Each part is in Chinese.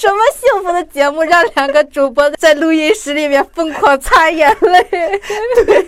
什么幸福的节目，让两个主播在录音室里面疯狂擦眼泪？对，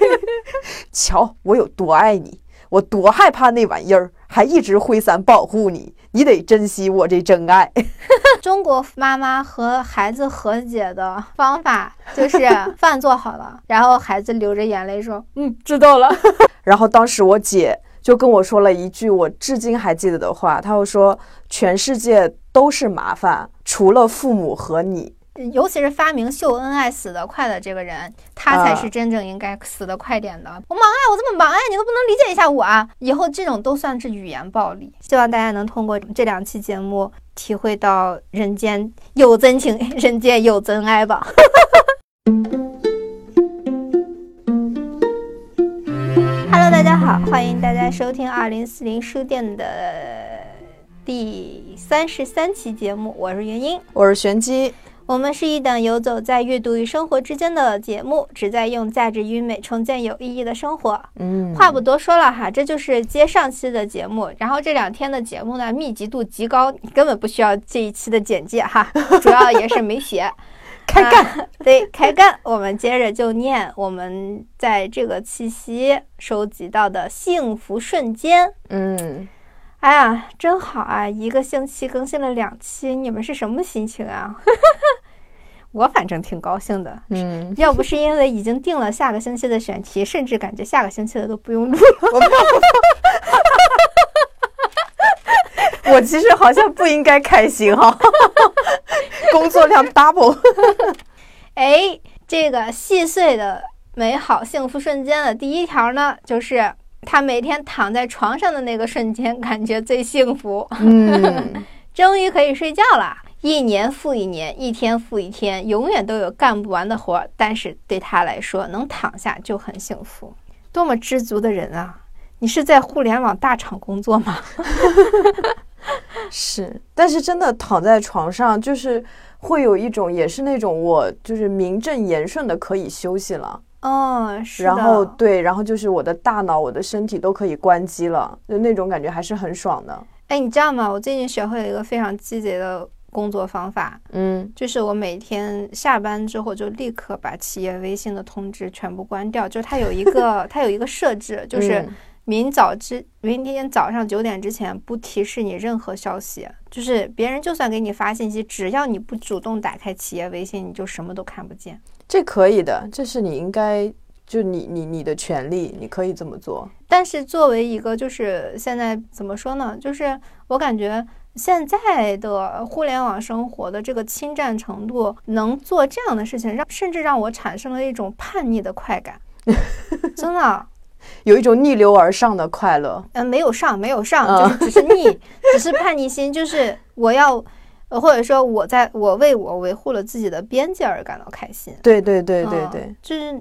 瞧我有多爱你，我多害怕那玩意儿，还一直挥伞保护你，你得珍惜我这真爱。中国妈妈和孩子和解的方法就是饭做好了，然后孩子流着眼泪说：“嗯，知道了。”然后当时我姐就跟我说了一句我至今还记得的话，她又说：“全世界都是麻烦，除了父母和你。”尤其是发明秀恩爱死得快的这个人，他才是真正应该死得快点的。我忙啊，我这么忙啊，你都不能理解一下我啊？以后这种都算是语言暴力。希望大家能通过这两期节目体会到人间有真情，人间有真爱吧。Hello，大家好，欢迎大家收听二零四零书店的第三十三期节目，我是元英，我是玄机。我们是一档游走在阅读与生活之间的节目，旨在用价值与美重建有意义的生活。嗯，话不多说了哈，这就是接上期的节目。然后这两天的节目呢，密集度极高，根本不需要这一期的简介哈，主要也是没写。开干，对，开干。我们接着就念我们在这个气息收集到的幸福瞬间。嗯。哎呀，真好啊！一个星期更新了两期，你们是什么心情啊？我反正挺高兴的。嗯，要不是因为已经定了下个星期的选题，甚至感觉下个星期的都不用录了。我 其实好像不应该开心哈，工作量 double。哎，这个细碎的美好幸福瞬间的第一条呢，就是。他每天躺在床上的那个瞬间，感觉最幸福。嗯，终于可以睡觉了。一年复一年，一天复一天，永远都有干不完的活儿。但是对他来说，能躺下就很幸福。多么知足的人啊！你是在互联网大厂工作吗？是，但是真的躺在床上，就是会有一种，也是那种我就是名正言顺的可以休息了。哦，是然后对，然后就是我的大脑、我的身体都可以关机了，就那种感觉还是很爽的。哎，你知道吗？我最近学会了一个非常积极的工作方法，嗯，就是我每天下班之后就立刻把企业微信的通知全部关掉。就它有一个，它有一个设置，就是明早之明天早上九点之前不提示你任何消息，就是别人就算给你发信息，只要你不主动打开企业微信，你就什么都看不见。这可以的，这是你应该就你你你的权利，你可以这么做。但是作为一个就是现在怎么说呢？就是我感觉现在的互联网生活的这个侵占程度，能做这样的事情，让甚至让我产生了一种叛逆的快感。真的，有一种逆流而上的快乐。嗯，没有上，没有上，就是只是逆，只是叛逆心，就是我要。或者说，我在我为我维护了自己的边界而感到开心。对对对对对，就是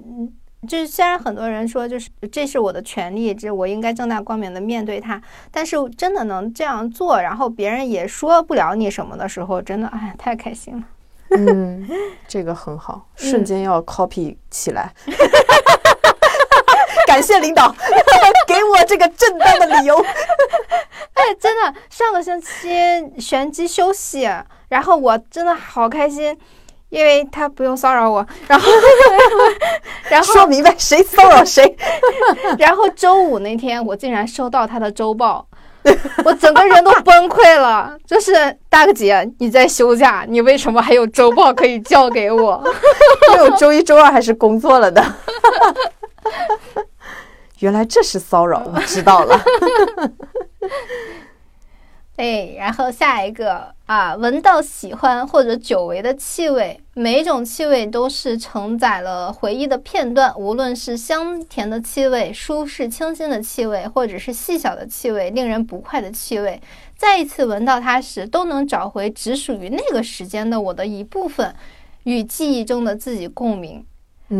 就是虽然很多人说，就是这是我的权利，这我应该正大光明的面对它。但是真的能这样做，然后别人也说不了你什么的时候，真的哎，太开心了。嗯，这个很好，瞬间要 copy 起来。感谢领导给我这个正当的理由。哎，真的，上个星期玄机休息，然后我真的好开心，因为他不用骚扰我。然后，然后说明白谁骚扰谁。然后周五那天，我竟然收到他的周报，我整个人都崩溃了。就是大个姐，你在休假，你为什么还有周报可以交给我？因为我周一、周二还是工作了的。原来这是骚扰，我知道了。哎，然后下一个啊，闻到喜欢或者久违的气味，每一种气味都是承载了回忆的片段。无论是香甜的气味、舒适清新的气味，或者是细小的气味、令人不快的气味，再一次闻到它时，都能找回只属于那个时间的我的一部分，与记忆中的自己共鸣。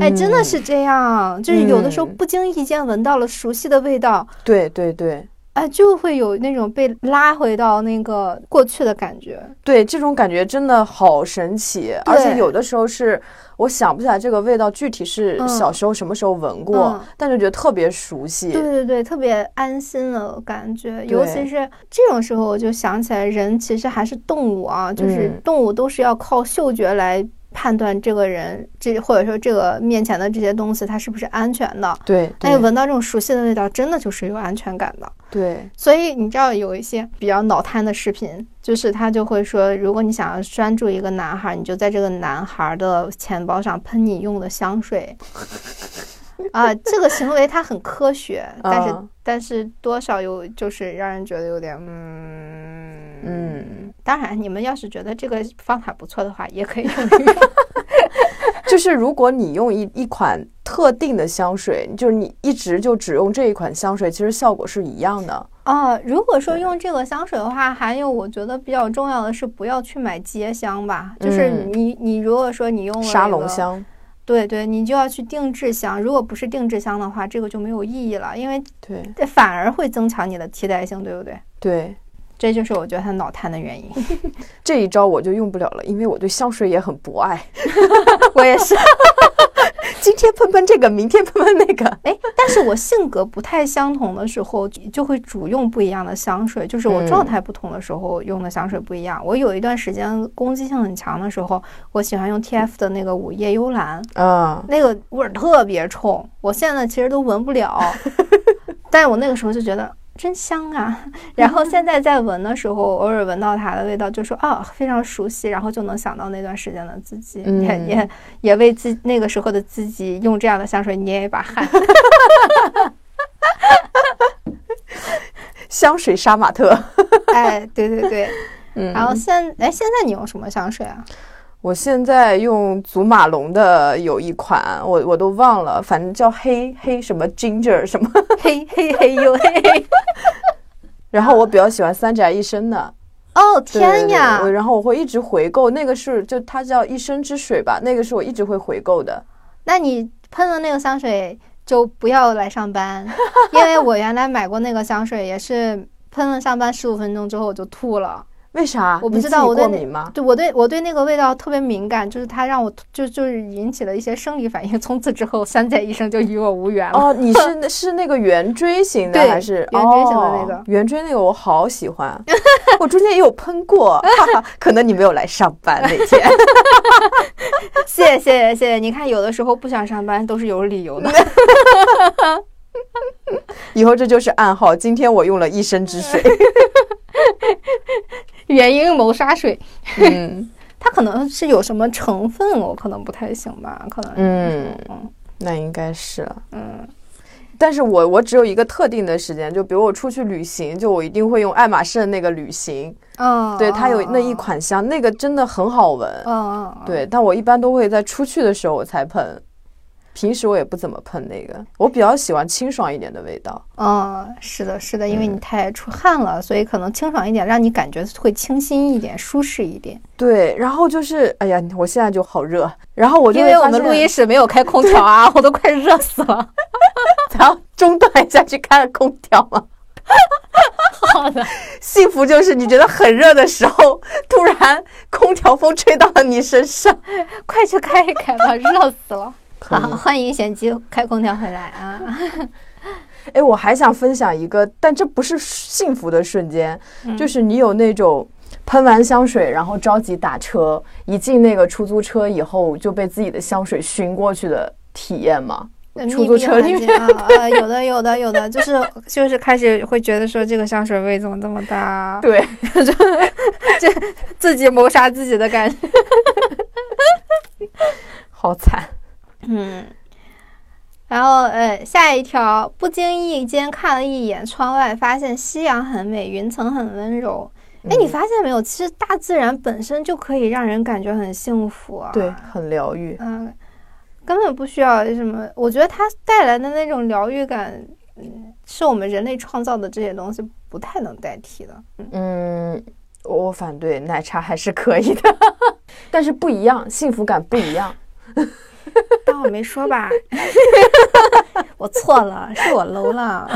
哎，真的是这样，就是有的时候不经意间闻到了熟悉的味道，对对对，哎，就会有那种被拉回到那个过去的感觉。对，这种感觉真的好神奇，而且有的时候是我想不起来这个味道具体是嗯。小时候什么时候闻过，嗯。但就觉得特别熟悉。对对对，特别安心的感觉，尤其是这种时候，我就想起来，人其实还是动物啊，就是嗯。动物都是要靠嗅觉来判断这个人，这或者说这个面前的这些东西它是不是安全的。对哎，对闻到这种熟悉的味道，真的就是有安全感的。对，所以你知道有一些比较脑瘫的视频，就是他就会说，如果你想要拴住一个男孩，你就在这个男孩的钱包上喷你用的香水。啊，这个行为它很科学，但是、嗯但是多少有就是让人觉得有点嗯嗯。当然，你们要是觉得这个方法不错的话，也可以用这个。就是如果你用一一款特定的香水，就是你一直就只用这一款香水，其实效果是一样的。哦，如果说用这个香水的话，还有我觉得比较重要的是不要去买街香吧。就是嗯你你如果说你用了沙那个龙香，对对，你就要去定制香。如果不是定制香的话，这个就没有意义了，因为对反而会增强你的替代性，对不对？对，这就是我觉得他脑瘫的原因。这一招我就用不了了，因为我对香水也很博爱。我也是，今天喷喷这个，明天喷喷那个。哎，但是我性格不太相同的时候，就会主用不一样的香水，就是我状嗯态不同的时候用的香水不一样。我有一段时间攻击性很强的时候，我喜欢用 TF 的那个午夜幽兰，啊，那个味儿特别冲，我现在其实都闻不了，但是我那个时候就觉得真香啊。然后现在在闻的时候，偶尔闻到它的味道，就说啊非常熟悉，然后就能想到那段时间的自己，嗯也也也为自那个时候的自己用这样的香水捏一把汗。香水杀马特。哎，对对对。嗯，然后现哎现在你用什么香水啊？我现在用祖马龙的有一款，我我都忘了，反正叫黑黑什么 ginger 什么。嘿嘿嘿呦嘿嘿。然后我比较喜欢三宅一生的。哦对天呀！对对我然后我会一直回购，那个是就它叫一生之水吧，那个是我一直会回购的。那你喷了那个香水就不要来上班，因为我原来买过那个香水，也是喷了上班十五分钟之后我就吐了。为啥？我不知道我对我对我对那个味道特别敏感，就是它让我就就是引起了一些生理反应。从此之后，三宅医生就与我无缘了。哦，你是那是那个圆锥形的还是圆锥形的那个哦圆锥那个我好喜欢，我中间也有喷过，哈哈，可能你没有来上班那天。谢谢谢谢谢谢，你看有的时候不想上班都是有理由的。以后这就是暗号，今天我用了一身之水。原因谋杀水，嗯。它可能是有什么成分，我可能不太行吧，可能。嗯，嗯。那应该是了。嗯。但是我我只有一个特定的时间，就比如我出去旅行，就我一定会用爱马仕的那个旅行，嗯，对，它有那一款香，那个真的很好闻。嗯，嗯，嗯对，但我一般都会在出去的时候我才喷，平时我也不怎么喷那个，我比较喜欢清爽一点的味道。嗯，是的，是的，因为嗯你太出汗了，所以可能清爽一点，让你感觉会清新一点、舒适一点。对，然后就是，哎呀，我现在就好热，然后我就因为我们录音室没有开空调啊，我都快热死了。咱要中断一下去开空调嘛。好的，幸福就是你觉得很热的时候，突然空调风吹到了你身上。快去开一开吧，热死了。好，欢迎贤姬开空调回来啊！哎，我还想分享一个，但这不是幸福的瞬间，嗯就是你有那种喷完香水，然后着急打车，一进那个出租车以后就被自己的香水熏过去的体验吗？出租车里面啊，呃，有的，有的，有的，就是就是开始会觉得说这个香水味怎么这么大，对，就自己谋杀自己的感觉。好惨。嗯，然后呃，下一条，不经意间看了一眼窗外，发现夕阳很美，云层很温柔。哎，你嗯发现没有？其实大自然本身就可以让人感觉很幸福啊。对，很疗愈。嗯，根本不需要什么。我觉得它带来的那种疗愈感，嗯，是我们人类创造的这些东西不太能代替的。嗯，嗯，我反对，奶茶还是可以的，但是不一样，幸福感不一样。当我没说吧。我错了，是我 low 了。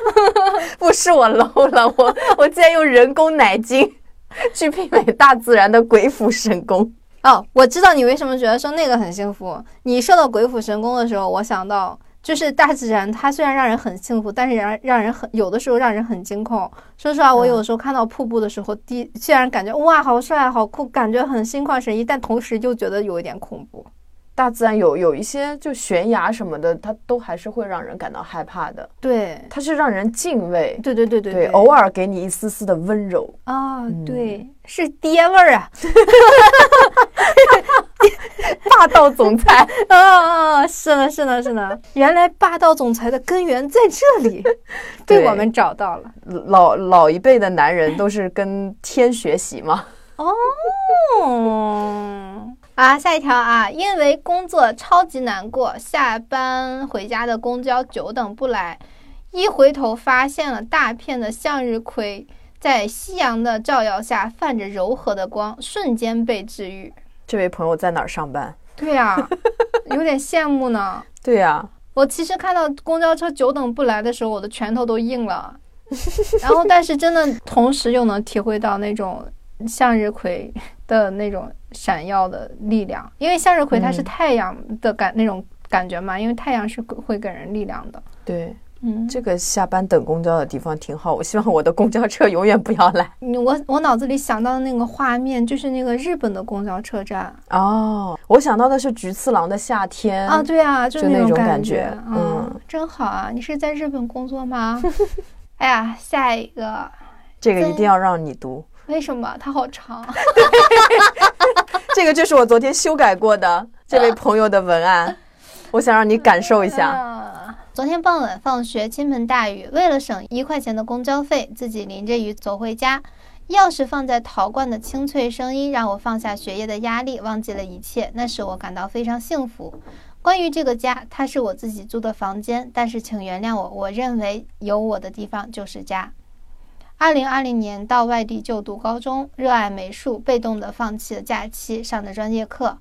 不是我 low 了，我我竟然用人工奶精去媲美大自然的鬼斧神工。哦，我知道你为什么觉得说那个很幸福。你说到鬼斧神工的时候，我想到就是大自然，它虽然让人很幸福，但是让让人很有的时候让人很惊恐。说实话，我有时候看到瀑布的时候，第虽然感觉哇好帅好酷，感觉很心旷神怡，但同时又觉得有一点恐怖。大自然有有一些就悬崖什么的，它都还是会让人感到害怕的。对，它是让人敬畏。对对对对对，偶尔给你一丝丝的温柔。啊，对，是爹味儿啊。霸道总裁啊，是呢，是呢，是呢，原来霸道总裁的根源在这里，被我们找到了。老老一辈的男人都是跟天学习嘛。哦，啊，下一条啊，因为工作超级难过，下班回家的公交久等不来，一回头发现了大片的向日葵在夕阳的照耀下泛着柔和的光，瞬间被治愈。这位朋友在哪儿上班？对呀，有点羡慕呢。对呀，我其实看到公交车久等不来的时候，我的拳头都硬了。然后，但是真的同时又能体会到那种。向日葵的那种闪耀的力量，因为向日葵它是太阳的感那种感觉嘛，因为太阳是会给人力量的。对，嗯，这个下班等公交的地方挺好，我希望我的公交车永远不要来。我我脑子里想到的那个画面就是那个日本的公交车站。哦，我想到的是菊次郎的夏天啊，对啊，就那种感觉，嗯，真好啊！你是在日本工作吗？哎呀，下一个，这个一定要让你读。为什么它好长？这个就是我昨天修改过的这位朋友的文案，我想让你感受一下。昨天傍晚放学，倾盆大雨，为了省一块钱的公交费，自己淋着雨走回家。钥匙放在陶罐的清脆声音让我放下学业的压力，忘记了一切。那时我感到非常幸福。关于这个家，它是我自己租的房间，但是请原谅我，我认为有我的地方就是家。二零二零年到外地就读高中，热爱美术，被动的放弃了假期上的专业课。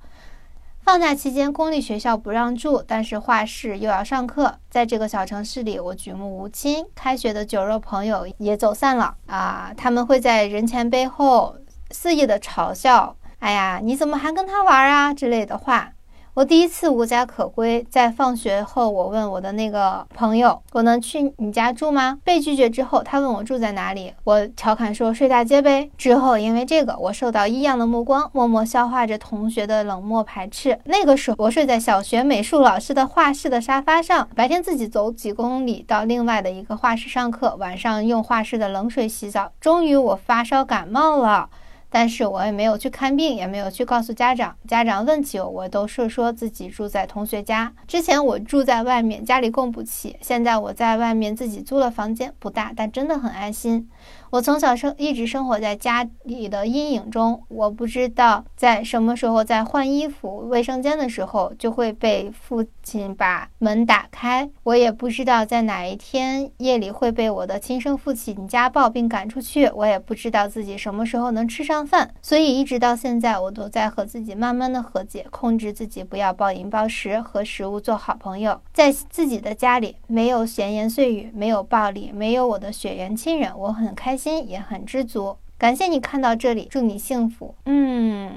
放假期间，公立学校不让住，但是画室又要上课。在这个小城市里，我举目无亲，开学的酒肉朋友也走散了啊！他们会在人前背后肆意的嘲笑：“哎呀，你怎么还跟他玩啊？”之类的话。我第一次无家可归，在放学后，我问我的那个朋友：“我能去你家住吗？”被拒绝之后，他问我住在哪里，我调侃说：“睡大街呗。”之后，因为这个，我受到异样的目光，默默消化着同学的冷漠排斥。那个时候，我睡在小学美术老师的画室的沙发上，白天自己走几公里到另外的一个画室上课，晚上用画室的冷水洗澡。终于，我发烧感冒了。但是我也没有去看病，也没有去告诉家长。家长问起我，我都是说自己住在同学家。之前我住在外面，家里供不起。现在我在外面自己租了房间，不大，但真的很安心。我从小生一直生活在家里的阴影中，我不知道在什么时候在换衣服、卫生间的时候就会被父亲把门打开，我也不知道在哪一天夜里会被我的亲生父亲家暴并赶出去，我也不知道自己什么时候能吃上饭，所以一直到现在，我都在和自己慢慢的和解，控制自己不要暴饮暴食，和食物做好朋友，在自己的家里没有闲言碎语，没有暴力，没有我的血缘亲人，我很开。心也很知足，感谢你看到这里，祝你幸福。嗯，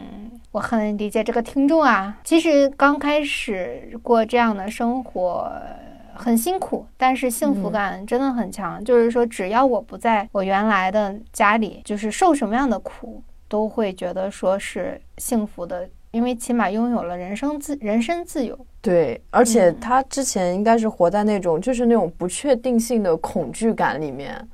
我很理解这个听众啊。其实刚开始过这样的生活很辛苦，但是幸福感真的很强。就是说，只要我不在我原来的家里，就是受什么样的苦，都会觉得说是幸福的，因为起码拥有了人生自人身自由。对，而且他之前应该是活在那种就是那种不确定性的恐惧感里面。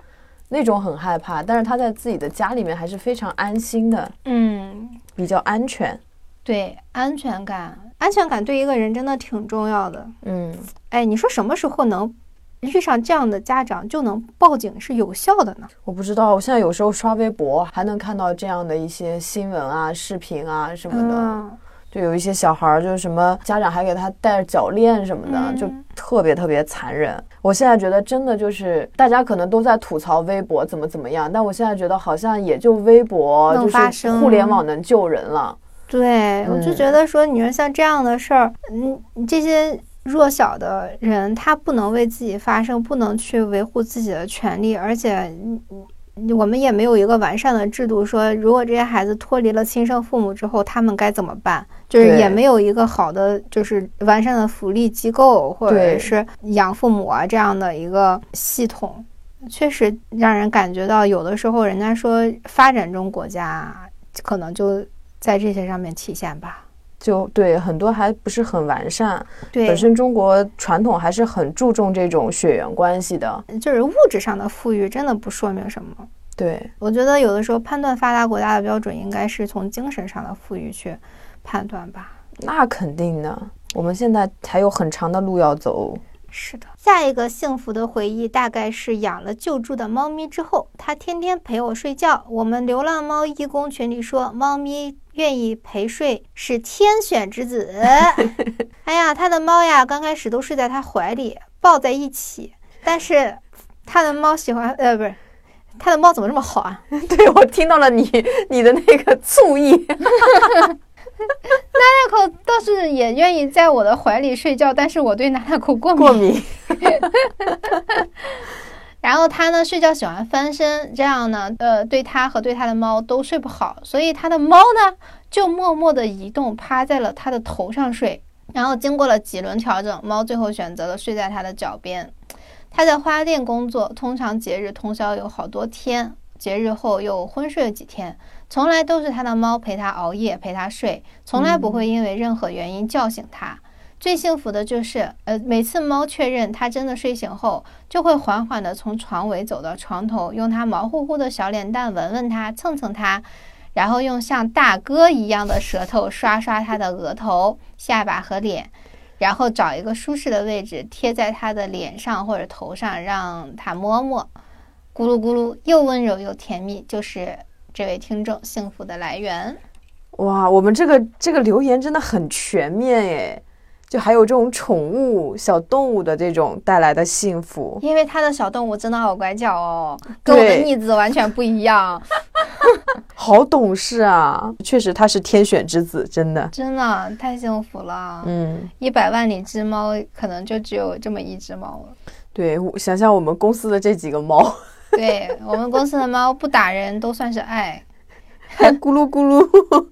那种很害怕，但是他在自己的家里面还是非常安心的，嗯，比较安全。对，安全感，安全感对一个人真的挺重要的。嗯，哎，你说什么时候能遇上这样的家长就能报警是有效的呢？我不知道，我现在有时候刷微博还能看到这样的一些新闻啊、视频啊什么的。就有一些小孩儿，就是什么家长还给他戴脚链什么的，就特别特别残忍。我现在觉得真的就是大家可能都在吐槽微博怎么怎么样，但我现在觉得好像也就微博就是互联网能救人了。对，我就觉得说，你说像这样的事儿，嗯，这些弱小的人，他不能为自己发声，不能去维护自己的权利，而且。我们也没有一个完善的制度，说如果这些孩子脱离了亲生父母之后，他们该怎么办？就是也没有一个好的，就是完善的福利机构或者是养父母啊这样的一个系统，确实让人感觉到有的时候，人家说发展中国家可能就在这些上面体现吧。就对很多还不是很完善，对本身中国传统还是很注重这种血缘关系的，就是物质上的富裕真的不说明什么。对，我觉得有的时候判断发达国家的标准应该是从精神上的富裕去判断吧。那肯定的，我们现在还有很长的路要走。是的，下一个幸福的回忆大概是养了救助的猫咪之后，它天天陪我睡觉。我们流浪猫义工群里说，猫咪愿意陪睡是天选之子。哎呀，他的猫呀，刚开始都睡在他怀里，抱在一起。但是他的猫喜欢，呃，不是，他的猫怎么这么好啊？对我听到了你你的那个醋意。娜娜口倒是也愿意在我的怀里睡觉，但是我对娜娜口过敏。过敏。然后它呢，睡觉喜欢翻身，这样呢，呃，对它和对它的猫都睡不好，所以它的猫呢就默默的移动，趴在了它的头上睡。然后经过了几轮调整，猫最后选择了睡在它的脚边。它在花店工作，通常节日通宵有好多天，节日后又昏睡了几天。从来都是他的猫陪他熬夜，陪他睡，从来不会因为任何原因叫醒他。最幸福的就是，呃，每次猫确认它真的睡醒后，就会缓缓地从床尾走到床头，用它毛乎乎的小脸蛋闻闻它，蹭蹭它，然后用像大哥一样的舌头刷刷它的额头、下巴和脸，然后找一个舒适的位置贴在它的脸上或者头上，让它摸摸，咕噜咕噜，又温柔又甜蜜，就是。这位听众幸福的来源，哇，我们这个这个留言真的很全面诶，就还有这种宠物小动物的这种带来的幸福，因为他的小动物真的好乖巧哦，跟我的逆子完全不一样，好懂事啊，确实他是天选之子，真的，真的太幸福了，嗯，一百万里只猫可能就只有这么一只猫了，对，想想我们公司的这几个猫。对我们公司的猫不打人都算是爱，还咕噜咕噜，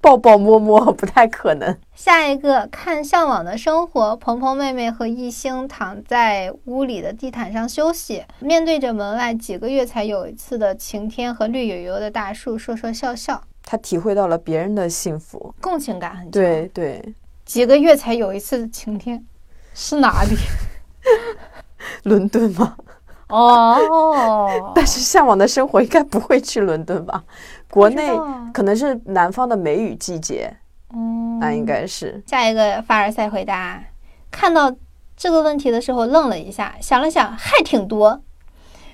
抱抱摸摸不太可能。下一个看《向往的生活》，鹏鹏妹妹和艺兴躺在屋里的地毯上休息，面对着门外几个月才有一次的晴天和绿油油的大树，说说笑笑。他体会到了别人的幸福，共情感很强。对对，几个月才有一次的晴天，是哪里？伦敦吗？哦，但是向往的生活应该不会去伦敦吧？国内可能是南方的梅雨季节，嗯，那应该是。下一个凡尔赛回答，看到这个问题的时候愣了一下，想了想还挺多。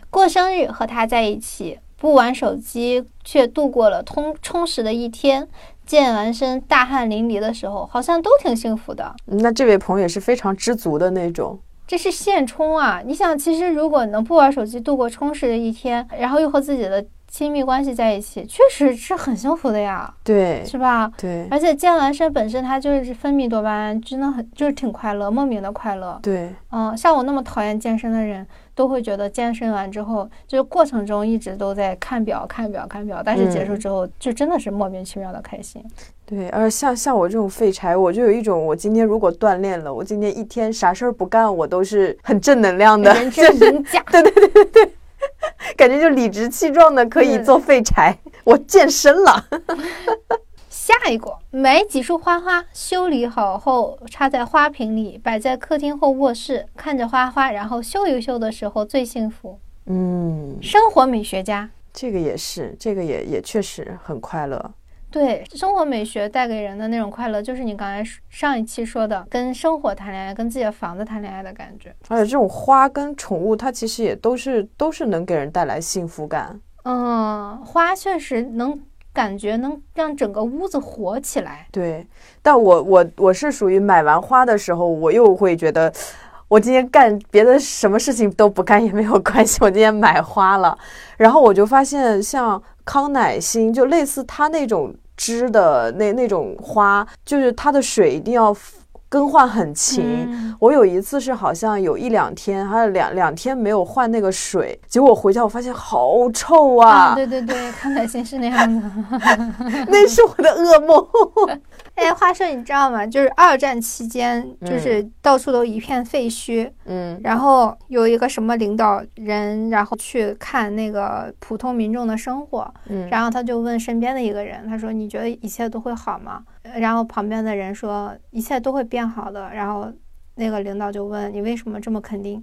过生日和他在一起，不玩手机却度过了充充实的一天，健完身大汗淋漓的时候，好像都挺幸福的。那这位朋友也是非常知足的那种。这是现充啊！你想，其实如果能不玩手机度过充实的一天，然后又和自己的亲密关系在一起，确实是很幸福的呀。对，是吧？对。而且健完身本身它就是分泌多巴胺，真的很就是挺快乐，莫名的快乐。对，嗯，像我那么讨厌健身的人，都会觉得健身完之后，就是过程中一直都在看表、看表、看表，但是结束之后，就真的是莫名其妙的开心。对，而像像我这种废柴，我就有一种，我今天如果锻炼了，我今天一天啥事儿不干，我都是很正能量的，人生赢家。对对对对对，感觉就理直气壮的可以做废柴，我健身了。下一个，买几束花花，修理好后插在花瓶里，摆在客厅或卧室，看着花花，然后修一修的时候最幸福。嗯，生活美学家，这个也是，这个也也确实很快乐。对生活美学带给人的那种快乐，就是你刚才上一期说的，跟生活谈恋爱，跟自己的房子谈恋爱的感觉。而且这种花跟宠物，它其实也都是都是能给人带来幸福感。嗯，花确实能感觉能让整个屋子活起来。对，但我我我是属于买完花的时候，我又会觉得，我今天干别的什么事情都不干也没有关系，我今天买花了，然后我就发现像康乃馨，就类似它那种。枝的那那种花，就是它的水一定要更换很勤。我有一次是好像有一两天，还有两两天没有换那个水，结果回家我发现好臭啊！对对对，康乃馨是那样的，那是我的噩梦。哎，话说你知道吗？就是二战期间，就是到处都一片废墟。嗯，然后有一个什么领导人，然后去看那个普通民众的生活。嗯，然后他就问身边的一个人，他说：“你觉得一切都会好吗？”然后旁边的人说：“一切都会变好的。”然后那个领导就问：“你为什么这么肯定？”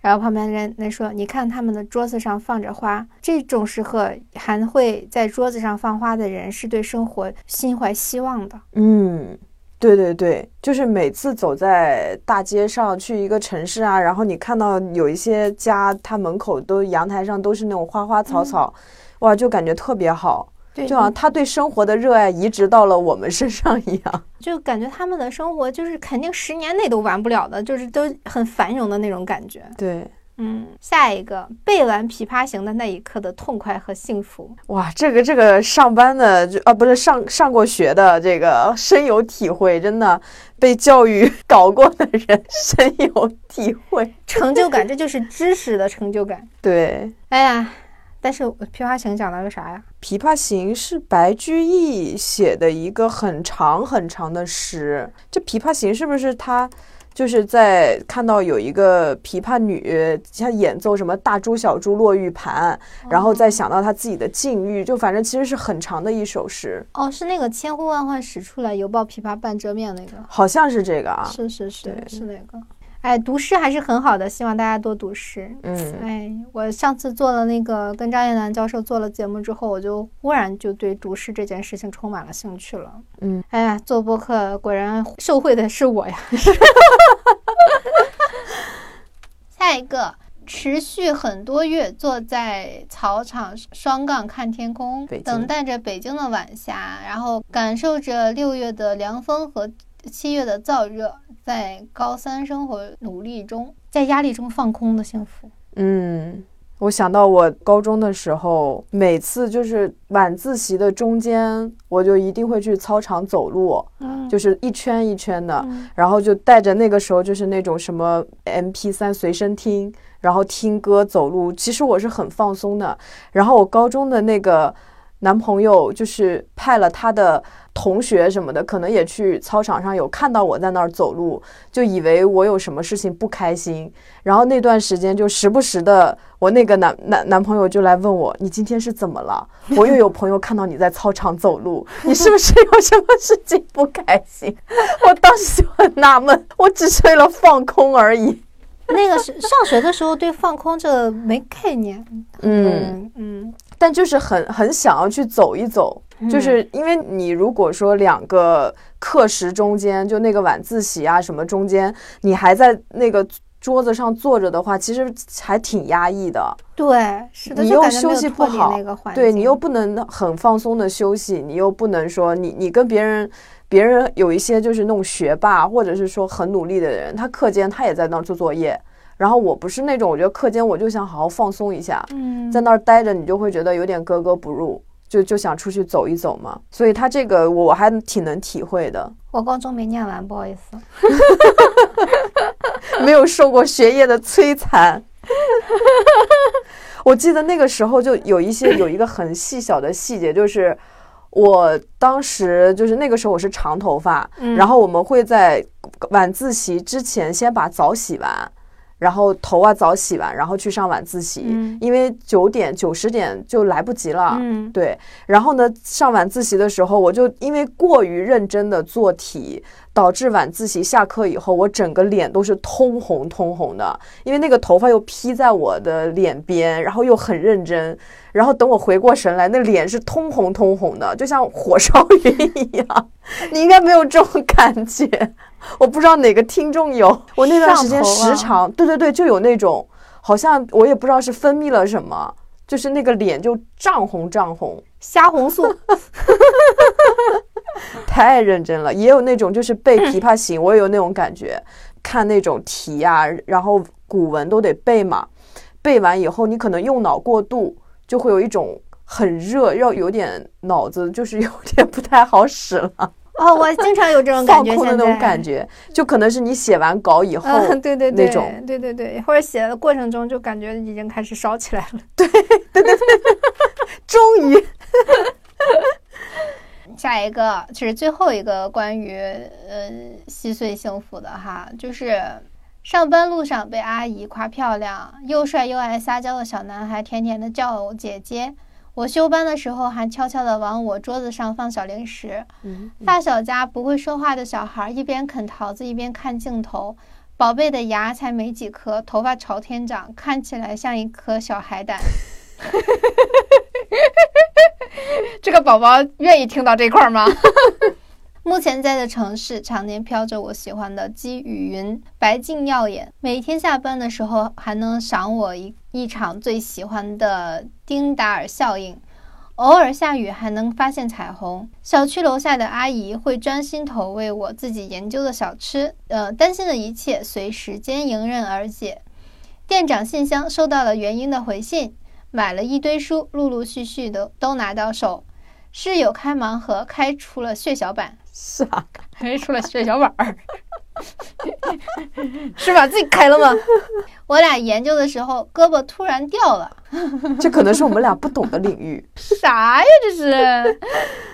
然后旁边的人那说：“你看他们的桌子上放着花，这种时候还会在桌子上放花的人，是对生活心怀希望的。”嗯，对对对，就是每次走在大街上，去一个城市啊，然后你看到有一些家，它门口都阳台上都是那种花花草草，哇，就感觉特别好。就好像他对生活的热爱移植到了我们身上一样，就感觉他们的生活就是肯定十年内都完不了的，就是都很繁荣的那种感觉。对，嗯，下一个背完《琵琶行》的那一刻的痛快和幸福，哇，这个这个上班的就啊不是上上过学的这个深有体会，真的被教育 搞过的人深有体会，成就感，这就是知识的成就感。对，哎呀。但是《琵琶行》讲了个啥呀？《琵琶行》是白居易写的一个很长很长的诗。这《琵琶行》是不是他就是在看到有一个琵琶女，她演奏什么“大珠小珠落玉盘”，然后再想到她自己的境遇，就反正其实是很长的一首诗。哦，是那个千呼万唤始出来，犹抱琵琶半遮面那个？好像是这个啊。是是是，是那个。哎，读诗还是很好的，希望大家多读诗。嗯，哎，我上次做了那个跟张燕南教授做了节目之后，我就忽然就对读诗这件事情充满了兴趣了。嗯，哎呀，做播客果然受惠的是我呀。下一个，持续很多月坐在草场双杠看天空，等待着北京的晚霞，然后感受着六月的凉风和七月的燥热。在高三生活努力中，在压力中放空的幸福。嗯，我想到我高中的时候，每次就是晚自习的中间，我就一定会去操场走路，嗯，就是一圈一圈的，然后就带着那个时候就是那种什么 M P 三随身听，然后听歌走路。其实我是很放松的。然后我高中的那个男朋友就是派了他的。同学什么的，可能也去操场上有看到我在那儿走路，就以为我有什么事情不开心。然后那段时间就时不时的，我那个男 男男朋友就来问我：“你今天是怎么了？”我又有朋友看到你在操场走路，你是不是有什么事情不开心？我当时就很纳闷，我只是为了放空而已。那个是上学的时候对放空这个没概念，嗯嗯，但就是很很想要去走一走。就是因为你如果说两个课时中间，就那个晚自习啊什么中间，你还在那个桌子上坐着的话，其实还挺压抑的。对，是的，你又休息不好，对你又不能很放松的休息，你又不能说你你跟别人，别人有一些就是那种学霸或者是说很努力的人，他课间他也在那儿做作业，然后我不是那种，我觉得课间我就想好好放松一下，嗯，在那儿待着，你就会觉得有点格格不入。就就想出去走一走嘛，所以他这个我还挺能体会的。我高中没念完，不好意思，没有受过学业的摧残。我记得那个时候就有一些有一个很细小的细节，就是我当时就是那个时候我是长头发，然后我们会在晚自习之前先把澡洗完。然后头啊澡洗完，然后去上晚自习，因为九点九十点就来不及了。嗯，对。然后呢，上晚自习的时候，我就因为过于认真的做题，导致晚自习下课以后，我整个脸都是通红通红的，因为那个头发又披在我的脸边，然后又很认真。然后等我回过神来，那脸是通红通红的，就像火烧云一样。你应该没有这种感觉，我不知道哪个听众有。我那段时间时常，对对对，就有那种，好像我也不知道是分泌了什么，就是那个脸就涨红涨红，虾红素，太认真了。也有那种就是背《琵琶行》，我也有那种感觉，看那种题呀，然后古文都得背嘛，背完以后你可能用脑过度。就会有一种很热，要有点脑子，就是有点不太好使了。哦，我经常有这种感觉，放空的那种感觉，就可能是你写完稿以后，对对对，那种，对对对，或者写的过程中就感觉已经开始烧起来了，对对对对，终于。下一个就是最后一个关于呃细碎幸福的哈，就是上班路上被阿姨夸漂亮，又帅又爱撒娇的小男孩甜甜的叫我姐姐。我休班的时候还悄悄地往我桌子上放小零食。发小家不会说话的小孩一边啃桃子一边看镜头，宝贝的牙才没几颗，头发朝天长，看起来像一颗小海胆。这个宝宝愿意听到这块吗？目前在的城市常年飘着我喜欢的积雨云，白净耀眼。每天下班的时候还能赏我一一场最喜欢的丁达尔效应。偶尔下雨还能发现彩虹。小区楼下的阿姨会专心投喂我自己研究的小吃，呃，担心的一切随时间迎刃而解。店长信箱收到了原因的回信，买了一堆书，陆陆续续的都拿到手。室友开盲盒，开出了血小板。是啊，开出了血小板儿，是吧？自己开了吗？我俩研究的时候，胳膊突然掉了。这可能是我们俩不懂的领域。啥呀？这是？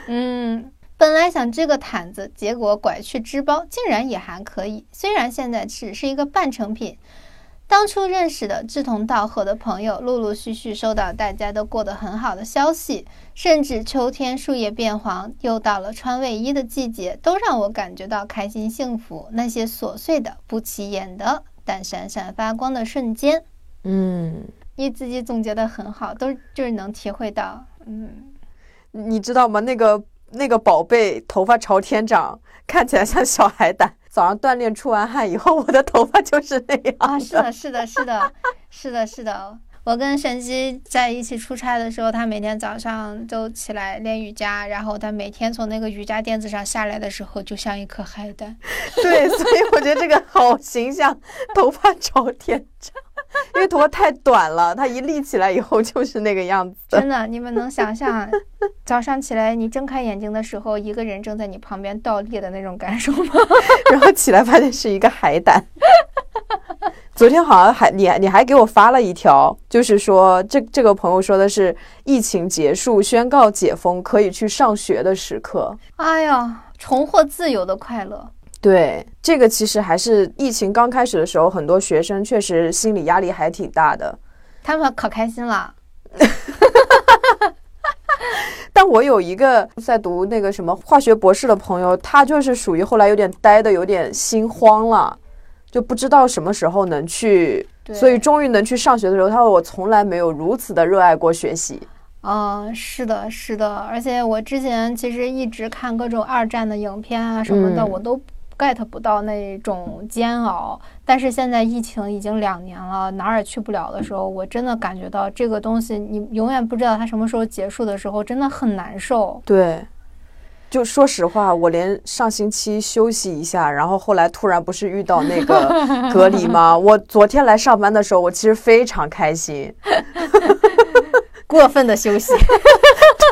嗯，本来想织个毯子，结果拐去织包，竟然也还可以。虽然现在只是一个半成品。当初认识的志同道合的朋友，陆陆续续收到大家都过得很好的消息，甚至秋天树叶变黄，又到了穿卫衣的季节，都让我感觉到开心幸福。那些琐碎的、不起眼的，但闪闪发光的瞬间，嗯，你自己总结的很好，都就是能体会到。嗯，你知道吗？那个那个宝贝头发朝天长，看起来像小海胆。早上锻炼出完汗以后，我的头发就是那样啊！是的，是的，是的，是的，是的。我跟沈基在一起出差的时候，他每天早上都起来练瑜伽，然后他每天从那个瑜伽垫子上下来的时候，就像一颗海胆。对，所以我觉得这个好形象，头发朝天长。因为头发太短了，它一立起来以后就是那个样子。真的，你们能想象早上起来你睁开眼睛的时候，一个人正在你旁边倒立的那种感受吗？然后起来发现是一个海胆。昨天好像还你你还给我发了一条，就是说这这个朋友说的是疫情结束宣告解封可以去上学的时刻。哎呀，重获自由的快乐。对，这个其实还是疫情刚开始的时候，很多学生确实心理压力还挺大的。他们可开心了。但我有一个在读那个什么化学博士的朋友，他就是属于后来有点呆的，有点心慌了，就不知道什么时候能去，所以终于能去上学的时候，他说我从来没有如此的热爱过学习。嗯，是的，是的，而且我之前其实一直看各种二战的影片啊什么的，我都。Get 不到那种煎熬，但是现在疫情已经两年了，哪儿也去不了的时候，我真的感觉到这个东西，你永远不知道它什么时候结束的时候，真的很难受。对，就说实话，我连上星期休息一下，然后后来突然不是遇到那个隔离吗？我昨天来上班的时候，我其实非常开心。过分的休息。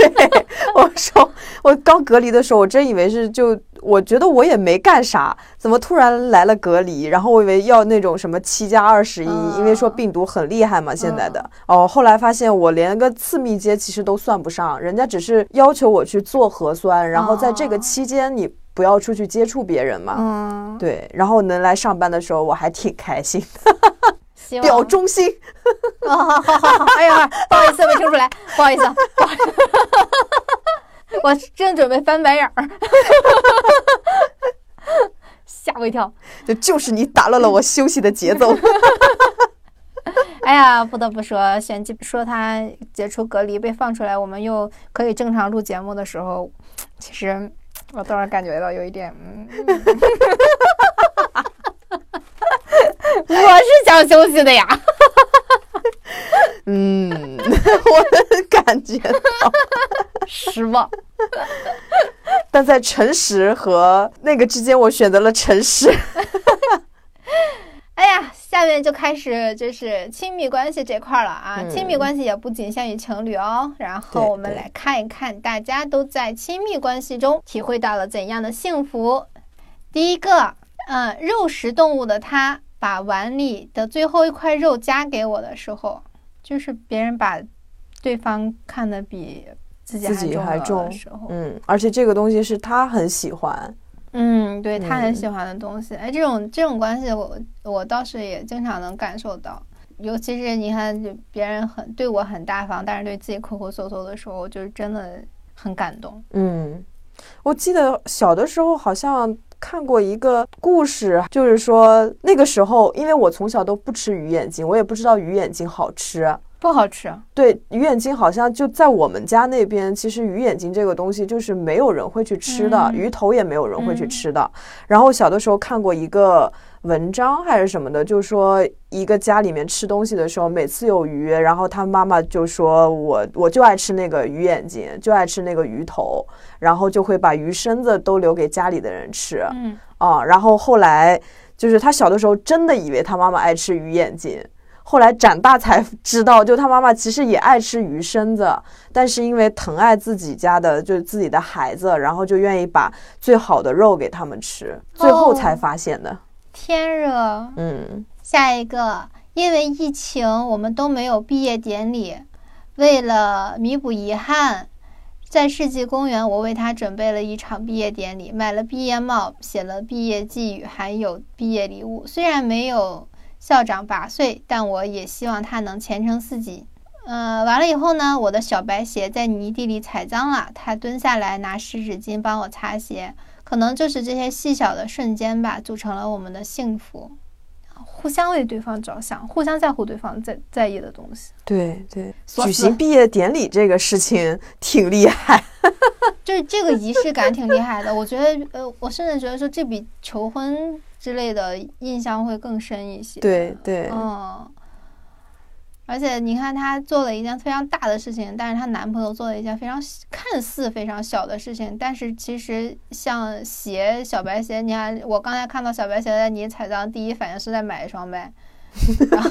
对，我说我刚隔离的时候，我真以为是就。我觉得我也没干啥，怎么突然来了隔离？然后我以为要那种什么七加二十一，因为说病毒很厉害嘛，现在的哦。后来发现我连个次密接其实都算不上，人家只是要求我去做核酸，然后在这个期间你不要出去接触别人嘛。嗯，对。然后能来上班的时候，我还挺开心的，表忠心。好好好好，哎呀，不好意思没听出来，不好意思。我正准备翻白眼儿，吓我一跳！这就是你打乱了我休息的节奏。哎呀，不得不说，选机说他解除隔离被放出来，我们又可以正常录节目的时候，其实我突然感觉到有一点，嗯，我是想休息的呀。嗯，我能感觉到失望，但在诚实和那个之间，我选择了诚实。哎呀，下下面就开始就是亲密关系这块了啊，亲密关系也不仅限于情侣哦。然后我们来看一看，大家都在亲密关系中体会到了怎样的幸福。第一个，嗯，肉食动物的它把碗里的最后一块肉夹给我的时候，就是别人把对方看得比自己还重的时候，嗯，而且这个东西是他很喜欢。嗯，对他很喜欢的东西，哎，这种这种关系，我我倒是也经常能感受到，尤其是你看，就别人很对我很大方，但是对自己抠抠搜搜的时候，就是真的很感动。嗯，我记得小的时候好像看过一个故事，就是说那个时候，因为我从小都不吃鱼眼睛，我也不知道鱼眼睛好吃。不好吃。对，鱼眼睛好像就在我们家那边。其实鱼眼睛这个东西就是没有人会去吃的，鱼头也没有人会去吃的。然后小的时候看过一个文章还是什么的，就说一个家里面吃东西的时候，每次有鱼，然后他妈妈就说我我就爱吃那个鱼眼睛，就爱吃那个鱼头，然后就会把鱼身子都留给家里的人吃。嗯啊，然后后来就是他小的时候真的以为他妈妈爱吃鱼眼睛。后来长大才知道，就他妈妈其实也爱吃鱼身子，但是因为疼爱自己家的，就是自己的孩子，然后就愿意把最好的肉给他们吃，最后才发现的。天热，嗯，下一个，因为疫情，我们都没有毕业典礼。为了弥补遗憾，在世纪公园，我为他准备了一场毕业典礼，买了毕业帽，写了毕业寄语，还有毕业礼物。虽然没有。校长八岁，但我也希望他能前程似锦。呃，完了以后呢，我的小白鞋在泥地里踩脏了，他蹲下来拿湿纸巾帮我擦鞋。可能就是这些细小的瞬间吧，组成了我们的幸福。互相为对方着想，互相在乎对方在在意的东西。对对，举行毕业典礼这个事情挺厉害，就是这个仪式感挺厉害的。我觉得，呃，我甚至觉得说这比求婚。之类的印象会更深一些。对对，嗯，而且你看，她做了一件非常大的事情，但是她男朋友做了一件非常看似非常小的事情，但是其实像鞋小白鞋，你看我刚才看到小白鞋在你踩脏，第一反应是在买一双呗，然后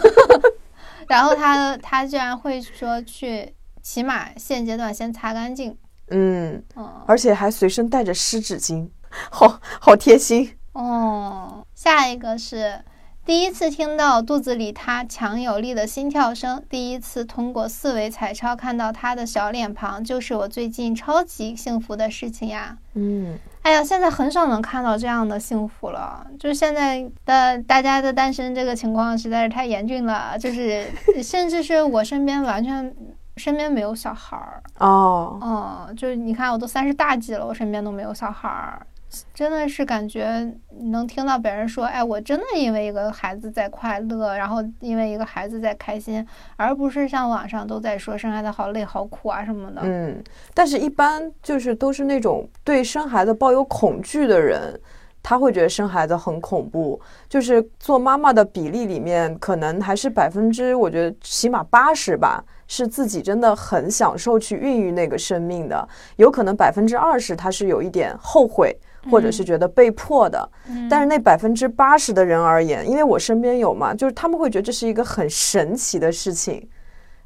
然后他他居然会说去，起码现阶段先擦干净，嗯嗯，而且还随身带着湿纸巾，好好贴心。哦，下一个是第一次听到肚子里他强有力的心跳声，第一次通过四维彩超看到他的小脸庞，就是我最近超级幸福的事情呀。嗯，哎呀，现在很少能看到这样的幸福了，就是现在的大家的单身这个情况实在是太严峻了，就是甚至是我身边完全身边没有小孩儿哦，嗯，就是你看我都三十大几了，我身边都没有小孩儿。真的是感觉能听到别人说，哎，我真的因为一个孩子在快乐，然后因为一个孩子在开心，而不是像网上都在说生孩子好累、好苦啊什么的。嗯，但是一般就是都是那种对生孩子抱有恐惧的人，他会觉得生孩子很恐怖。就是做妈妈的比例里面，可能还是百分之，我觉得起码八十吧，是自己真的很享受去孕育那个生命的。有可能百分之二十，他是有一点后悔。或者是觉得被迫的，但是那百分之八十的人而言，因为我身边有嘛，就是他们会觉得这是一个很神奇的事情。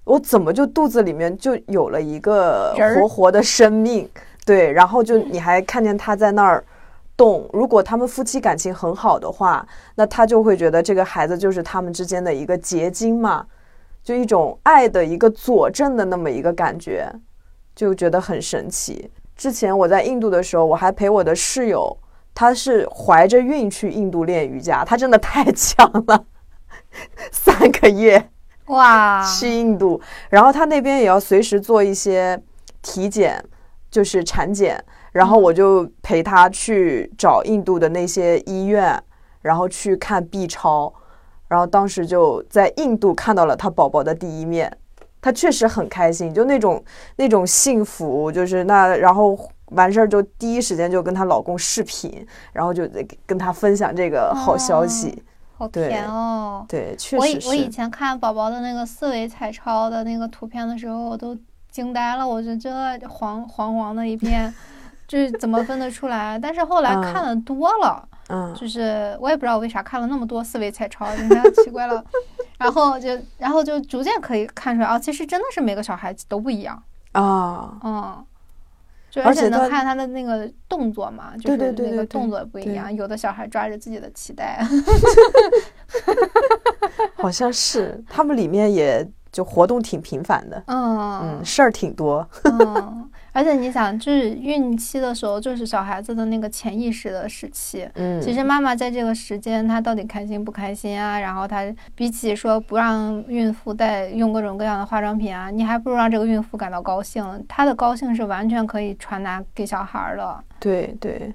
我怎么就肚子里面就有了一个活活的生命？对，然后就你还看见他在那儿动。如果他们夫妻感情很好的话，那他就会觉得这个孩子就是他们之间的一个结晶嘛，就一种爱的一个佐证的那么一个感觉，就觉得很神奇。之前我在印度的时候，我还陪我的室友，她是怀着孕去印度练瑜伽，她真的太强了，三个月哇。去印度，然后她那边也要随时做一些体检，就是产检，然后我就陪她去找印度的那些医院，然后去看 B 超，然后当时就在印度看到了她宝宝的第一面。她确实很开心，就那种那种幸福，就是那，然后完事儿就第一时间就跟她老公视频，然后就跟他分享这个好消息，好甜哦。对，确实是。我我以前看宝宝的那个四维彩超的那个图片的时候，我都惊呆了，我觉得这黄黄黄的一片，这怎么分得出来？但是后来看的多了，嗯，就是我也不知道为啥看了那么多思维彩超，人家奇怪了。然后就然后就逐渐可以看出来，啊，其实真的是每个小孩子都不一样啊，嗯。就而且能看他的那个动作嘛，就是那个动作不一样。有的小孩抓着自己的脐带，好像是他们里面也就活动挺频繁的，嗯嗯，事儿挺多。嗯，而且你想，就是孕期的时候，就是小孩子的那个潜意识的时期。嗯，其实妈妈在这个时间，她到底开心不开心啊？然后她比起说不让孕妇带用各种各样的化妆品啊，你还不如让这个孕妇感到高兴。她的高兴是完全可以传达给小孩的。对对。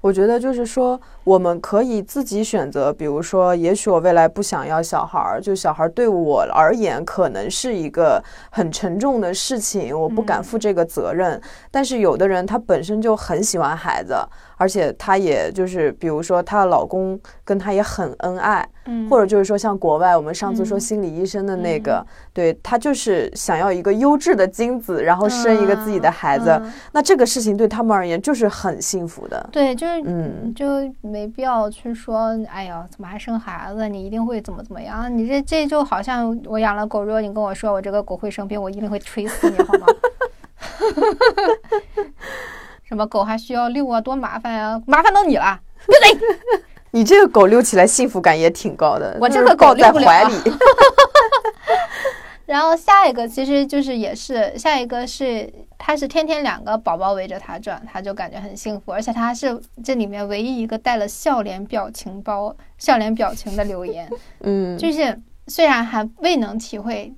我觉得就是说，我们可以自己选择，比如说，也许我未来不想要小孩儿，就小孩儿对我而言可能是一个很沉重的事情，我不敢负这个责任。但是有的人他本身就很喜欢孩子。而且他也就是，比如说她的老公跟她也很恩爱，嗯，或者就是说像国外我们上次说心理医生的那个，对他就是想要一个优质的精子，然后生一个自己的孩子，那这个事情对他们而言就是很幸福的。对，就是嗯，就没必要去说，哎呀，怎么还生孩子？你一定会怎么怎么样？你这这就好像我养了狗，如果你跟我说我这个狗会生病，我一定会锤死你，好吗？什么狗还需要遛啊？多麻烦呀！麻烦到你了，闭嘴！你这个狗遛起来幸福感也挺高的。我这个狗在怀里。然后下一个其实就是也是下一个是，他是天天两个宝宝围着他转，他就感觉很幸福。而且他是这里面唯一一个带了笑脸表情包、笑脸表情的留言。嗯，就是虽然还未能体会。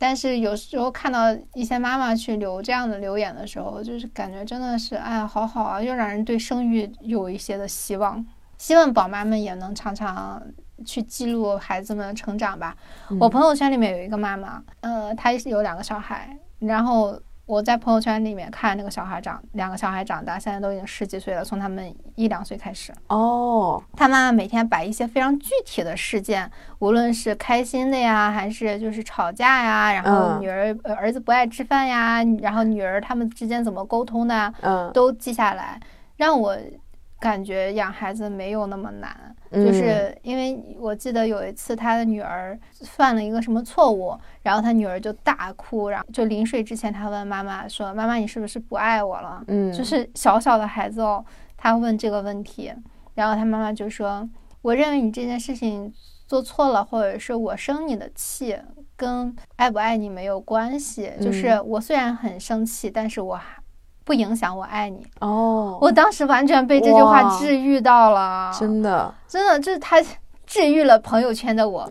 但是有时候看到一些妈妈去留这样的留言的时候，就是感觉真的是，哎呀，好好啊，又让人对生育有一些的希望。希望宝妈们也能常常去记录孩子们的成长吧。我朋友圈里面有一个妈妈，呃，她有两个小孩，然后。我在朋友圈里面看那个小孩长，两个小孩长大，现在都已经十几岁了。从他们一两岁开始，哦，他妈妈每天把一些非常具体的事件，无论是开心的呀，还是就是吵架呀，然后女儿儿子不爱吃饭呀，然后女儿他们之间怎么沟通的，嗯，都记下来，让我。感觉养孩子没有那么难，就是因为我记得有一次他的女儿犯了一个什么错误，然后他女儿就大哭，然后就临睡之前，他问妈妈说：“妈妈，你是不是不爱我了？”嗯，就是小小的孩子哦，他问这个问题，然后他妈妈就说：“我认为你这件事情做错了，或者是我生你的气，跟爱不爱你没有关系。就是我虽然很生气，但是我还。”不影响我爱你哦！我当时完全被这句话治愈到了，真的，真的，就是他治愈了朋友圈的我。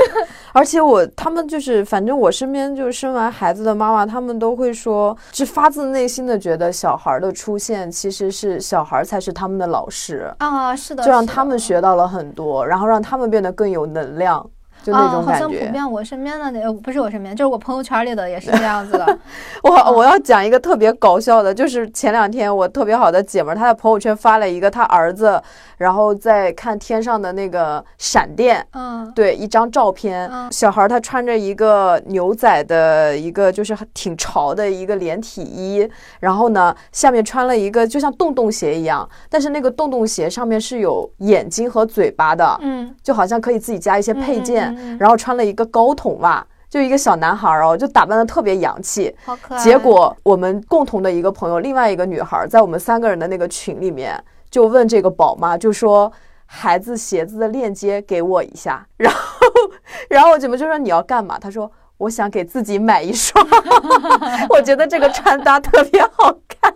而且我他们就是，反正我身边就是生完孩子的妈妈，他们都会说，是发自内心的觉得小孩的出现其实是小孩才是他们的老师啊，是的，就让他们学到了很多，然后让他们变得更有能量。就那种感觉，好像普遍我身边的那不是我身边，就是我朋友圈里的也是这样子的。我我要讲一个特别搞笑的，就是前两天我特别好的姐们儿，她在朋友圈发了一个她儿子，然后在看天上的那个闪电，嗯，对，一张照片。小孩他穿着一个牛仔的一个就是挺潮的一个连体衣，然后呢下面穿了一个就像洞洞鞋一样，但是那个洞洞鞋上面是有眼睛和嘴巴的，嗯，就好像可以自己加一些配件。然后穿了一个高筒袜，就一个小男孩哦，就打扮的特别洋气，好可爱。结果我们共同的一个朋友，另外一个女孩，在我们三个人的那个群里面，就问这个宝妈，就说孩子鞋子的链接给我一下。然后，然后我姐妹就说你要干嘛？她说我想给自己买一双，我觉得这个穿搭特别好看。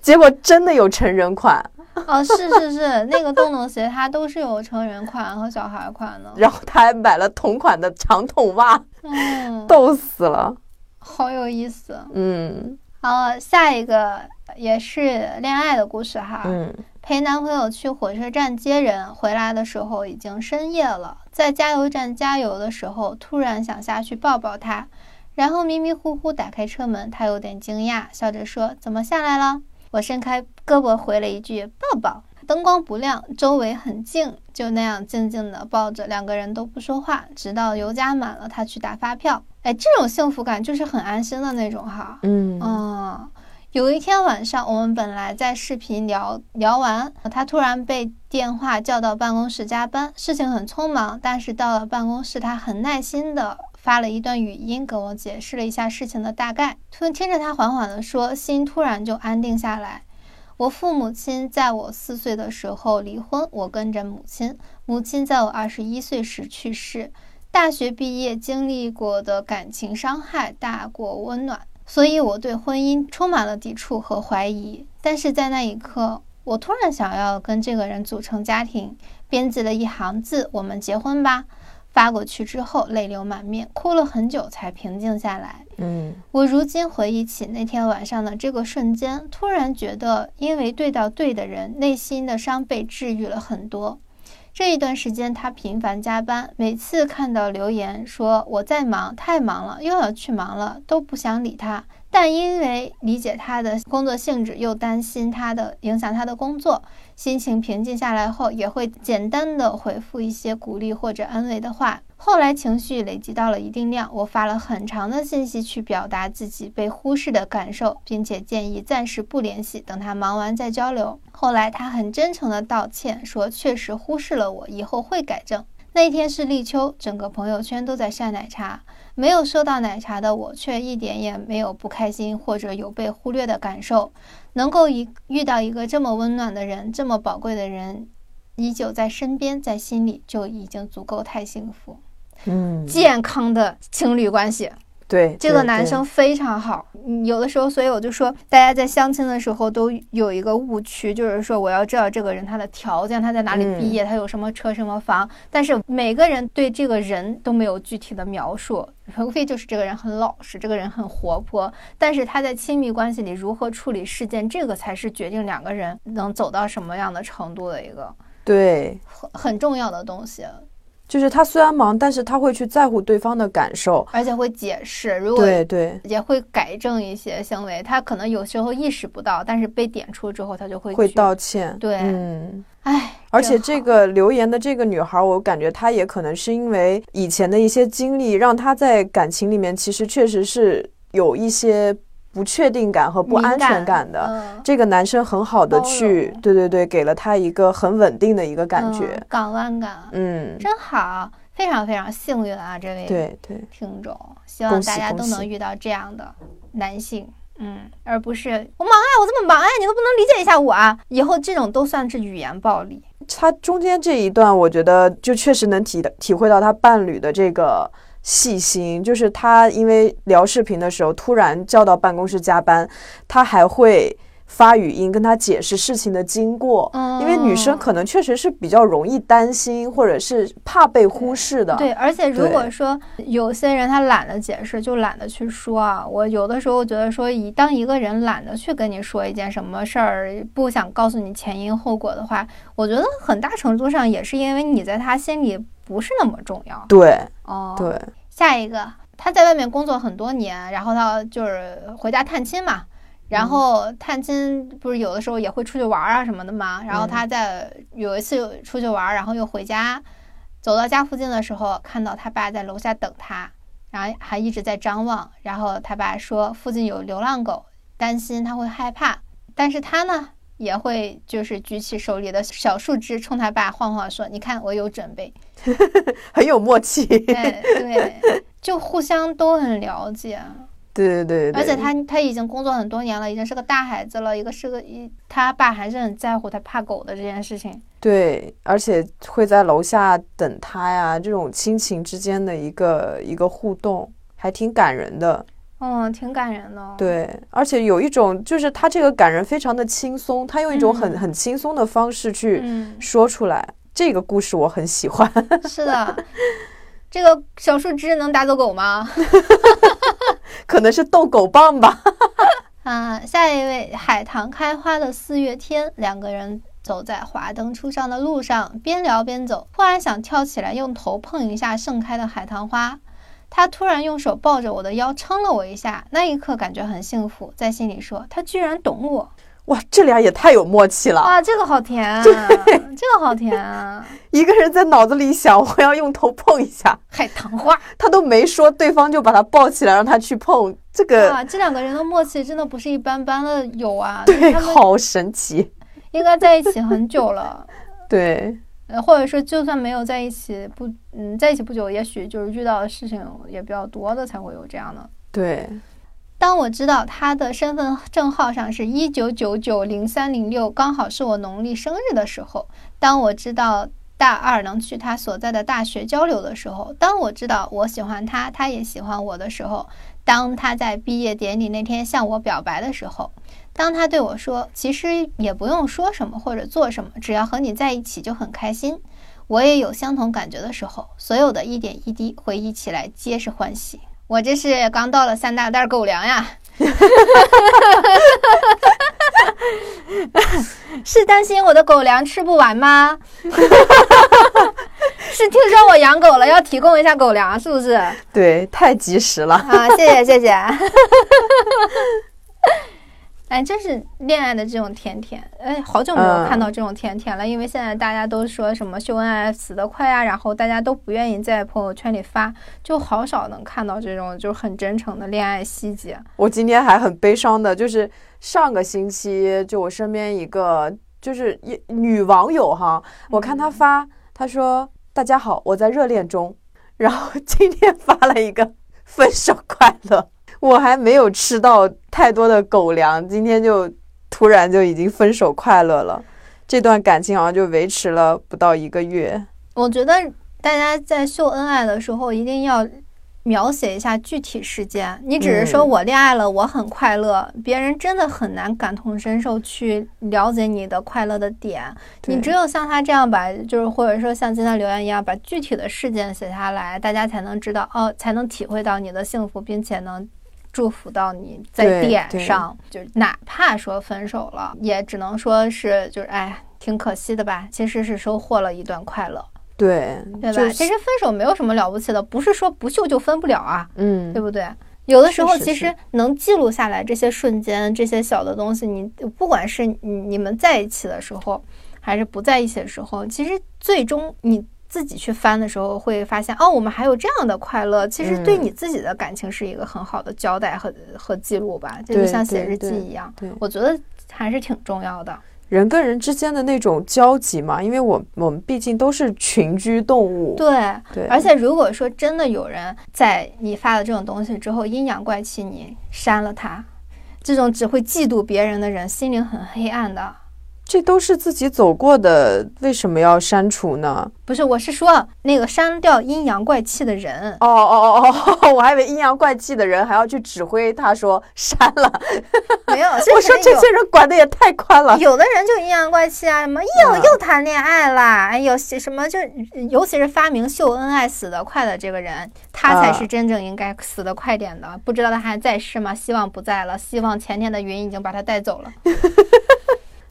结果真的有成人款。哦，是是是，那个洞洞鞋它都是有成人款和小孩款的。然后他还买了同款的长筒袜，嗯，逗死了，好有意思。嗯，好，下一个也是恋爱的故事哈。嗯，陪男朋友去火车站接人，回来的时候已经深夜了，在加油站加油的时候，突然想下去抱抱他，然后迷迷糊糊打开车门，他有点惊讶，笑着说：“怎么下来了？”我伸开胳膊回了一句“抱抱”。灯光不亮，周围很静，就那样静静的抱着，两个人都不说话，直到油加满了，他去打发票。哎，这种幸福感就是很安心的那种哈。嗯有一天晚上，我们本来在视频聊聊完，他突然被电话叫到办公室加班，事情很匆忙。但是到了办公室，他很耐心的发了一段语音给我解释了一下事情的大概。突然听着他缓缓的说，心突然就安定下来。我父母亲在我四岁的时候离婚，我跟着母亲。母亲在我二十一岁时去世。大学毕业经历过的感情伤害大过温暖。所以我对婚姻充满了抵触和怀疑，但是在那一刻，我突然想要跟这个人组成家庭，编辑了一行字：“我们结婚吧。”发过去之后，泪流满面，哭了很久才平静下来。嗯，我如今回忆起那天晚上的这个瞬间，突然觉得，因为对到对的人，内心的伤被治愈了很多。这一段时间，他频繁加班，每次看到留言说我在忙，太忙了，又要去忙了，都不想理他。但因为理解他的工作性质，又担心他的影响他的工作，心情平静下来后，也会简单的回复一些鼓励或者安慰的话。后来情绪累积到了一定量，我发了很长的信息去表达自己被忽视的感受，并且建议暂时不联系，等他忙完再交流。后来他很真诚的道歉，说确实忽视了我，以后会改正。那天是立秋，整个朋友圈都在晒奶茶，没有收到奶茶的我却一点也没有不开心或者有被忽略的感受。能够一遇到一个这么温暖的人，这么宝贵的人，依旧在身边，在心里就已经足够太幸福。嗯，健康的情侣关系，对这个男生非常好。有的时候，所以我就说，大家在相亲的时候都有一个误区，就是说我要知道这个人他的条件，他在哪里毕业，他有什么车什么房。但是每个人对这个人都没有具体的描述，无非就是这个人很老实，这个人很活泼。但是他在亲密关系里如何处理事件，这个才是决定两个人能走到什么样的程度的一个对很很重要的东西。就是他虽然忙，但是他会去在乎对方的感受，而且会解释。如果对对，也会改正一些行为。他可能有时候意识不到，但是被点出之后，他就会会道歉。对，嗯，哎，而且这个留言的这个女孩，我感觉她也可能是因为以前的一些经历，让她在感情里面其实确实是有一些。不确定感和不安全感的这个男生很好的去，对对对，给了他一个很稳定的一个感觉，港湾感，嗯，真好，非常非常幸运啊，这位对对。听众，希望大家都能遇到这样的男性，嗯，而不是我忙啊，我这么忙啊，你都不能理解一下我啊，以后这种都算是语言暴力。他中间这一段，我觉得就确实能体体会到他伴侣的这个。细心，就是他因为聊视频的时候突然叫到办公室加班，他还会发语音跟他解释事情的经过。嗯，因为女生可能确实是比较容易担心或者是怕被忽视的。对，而且如果说有些人他懒得解释，就懒得去说啊。我有的时候觉得说，以当一个人懒得去跟你说一件什么事儿，不想告诉你前因后果的话，我觉得很大程度上也是因为你在他心里。不是那么重要，对，哦，对，下一个，他在外面工作很多年，然后他就是回家探亲嘛，然后探亲不是有的时候也会出去玩啊什么的嘛，然后他在有一次出去玩，然后又回家，走到家附近的时候，看到他爸在楼下等他，然后还一直在张望，然后他爸说附近有流浪狗，担心他会害怕，但是他呢？也会就是举起手里的小树枝，冲他爸晃晃，说：“你看，我有准备，很有默契。”对对，就互相都很了解。对对对，而且他他已经工作很多年了，已经是个大孩子了，一个是个一，他爸还是很在乎他怕狗的这件事情。对，而且会在楼下等他呀，这种亲情之间的一个一个互动，还挺感人的。嗯，挺感人的。对，而且有一种就是他这个感人非常的轻松，他用一种很很轻松的方式去说出来。这个故事我很喜欢。是的，这个小树枝能打走狗吗？可能是逗狗棒吧。啊，下一位，海棠开花的四月天，两个人走在华灯初上的路上，边聊边走，突然想跳起来用头碰一下盛开的海棠花。他突然用手抱着我的腰，撑了我一下，那一刻感觉很幸福，在心里说：“他居然懂我，哇，这俩也太有默契了哇，这个好甜啊，这个好甜啊！一个人在脑子里想，我要用头碰一下海棠花，他都没说，对方就把他抱起来，让他去碰，这个啊，这两个人的默契真的不是一般般的有啊，对，好神奇。应该在一起很久了。对，呃，或者说就算没有在一起不，嗯，在一起不久，也许就是遇到的事情也比较多的，才会有这样的。对，当我知道他的身份证号上是一九九九零三零六，刚好是我农历生日的时候；当我知道大二能去他所在的大学交流的时候；当我知道我喜欢他，他也喜欢我的时候；当他在毕业典礼那天向我表白的时候；当他对我说：“其实也不用说什么或者做什么，只要和你在一起就很开心。”我也有相同感觉的时候，所有的一点一滴回忆起来皆是欢喜。我这是刚到了三大袋狗粮呀，是担心我的狗粮吃不完吗？是听说我养狗了，要提供一下狗粮，是不是？对，太及时了。啊，谢谢谢谢。哎，真是恋爱的这种甜甜，哎，好久没有看到这种甜甜了。因为现在大家都说什么秀恩爱死得快啊，然后大家都不愿意在朋友圈里发，就好少能看到这种就是很真诚的恋爱细节。我今天还很悲伤的，就是上个星期，就我身边一个就是一女网友哈，我看她发，她说大家好，我在热恋中，然后今天发了一个 分手快乐。我还没有吃到太多的狗粮，今天就突然就已经分手快乐了。这段感情好像就维持了不到一个月。我觉得大家在秀恩爱的时候一定要描写一下具体事件。你只是说我恋爱了，我很快乐，别人真的很难感同身受去了解你的快乐的点。你只有像他这样把，就是或者说像今天留言一样，把具体的事件写下来，大家才能知道哦，才能体会到你的幸福，并且能。祝福到你在点上，就是哪怕说分手了，也只能说是就是哎，挺可惜的吧。其实是收获了一段快乐，对对吧？其实分手没有什么了不起的，不是说不秀就分不了啊，嗯，对不对？有的时候其实能记录下来这些瞬间，这些小的东西，你不管是你你们在一起的时候，还是不在一起的时候，其实最终你。自己去翻的时候，会发现哦，我们还有这样的快乐。其实对你自己的感情是一个很好的交代和和记录吧，这就像写日记一样。对，我觉得还是挺重要的。人跟人之间的那种交集嘛，因为我我们毕竟都是群居动物。对对。而且如果说真的有人在你发了这种东西之后阴阳怪气你删了他，这种只会嫉妒别人的人，心灵很黑暗的。这都是自己走过的，为什么要删除呢？不是，我是说那个删掉阴阳怪气的人。哦哦哦哦，我还以为阴阳怪气的人还要去指挥他说删了。没有，我说这些人管的也太宽了。有的人就阴阳怪气啊，什么又又谈恋爱啦，哎呦，什么就尤其是发明秀恩爱死得快的这个人，他才是真正应该死得快点的。不知道他还在世吗？希望不在了，希望前天的云已经把他带走了。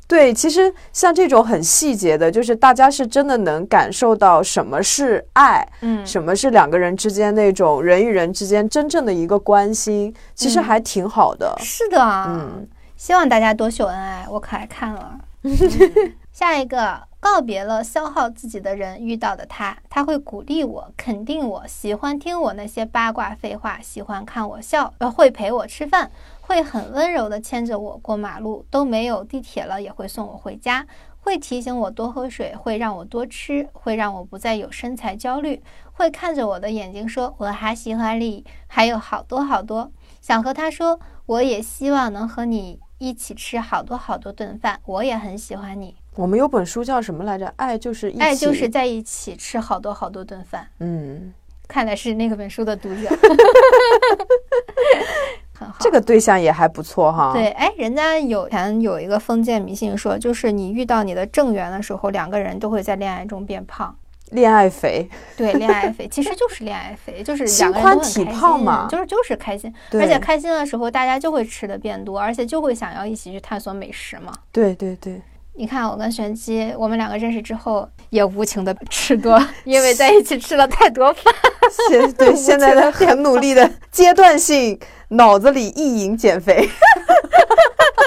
对，其实像这种很细节的，就是大家是真的能感受到什么是爱，嗯，什么是两个人之间那种人与人之间真正的一个关心，其实还挺好的。是的，嗯，希望大家多秀恩爱，我可爱看了。下一个，告别了消耗自己的人，遇到的他，他会鼓励我，肯定我，喜欢听我那些八卦废话，喜欢看我笑，呃，会陪我吃饭。会很温柔地牵着我过马路，都没有地铁了也会送我回家，会提醒我多喝水，会让我多吃，会让我不再有身材焦虑，会看着我的眼睛说我还喜欢你，还有好多好多想和他说，我也希望能和你一起吃好多好多顿饭，我也很喜欢你。我们有本书叫什么来着？爱就是爱就是在一起吃好多好多顿饭。嗯，看来是那个本书的读者。这个对象也还不错哈。对，哎，人家有前有一个封建迷信说，就是你遇到你的正缘的时候，两个人都会在恋爱中变胖，恋爱肥。对，恋爱肥 其实就是恋爱肥，就是两个人体胖嘛，就是就是开心，而且开心的时候大家就会吃的变多，而且就会想要一起去探索美食嘛。对对对，你看我跟玄机，我们两个认识之后也无情的吃多，因为在一起吃了太多饭。现对 现在的很努力的阶段性。脑子里意淫减肥，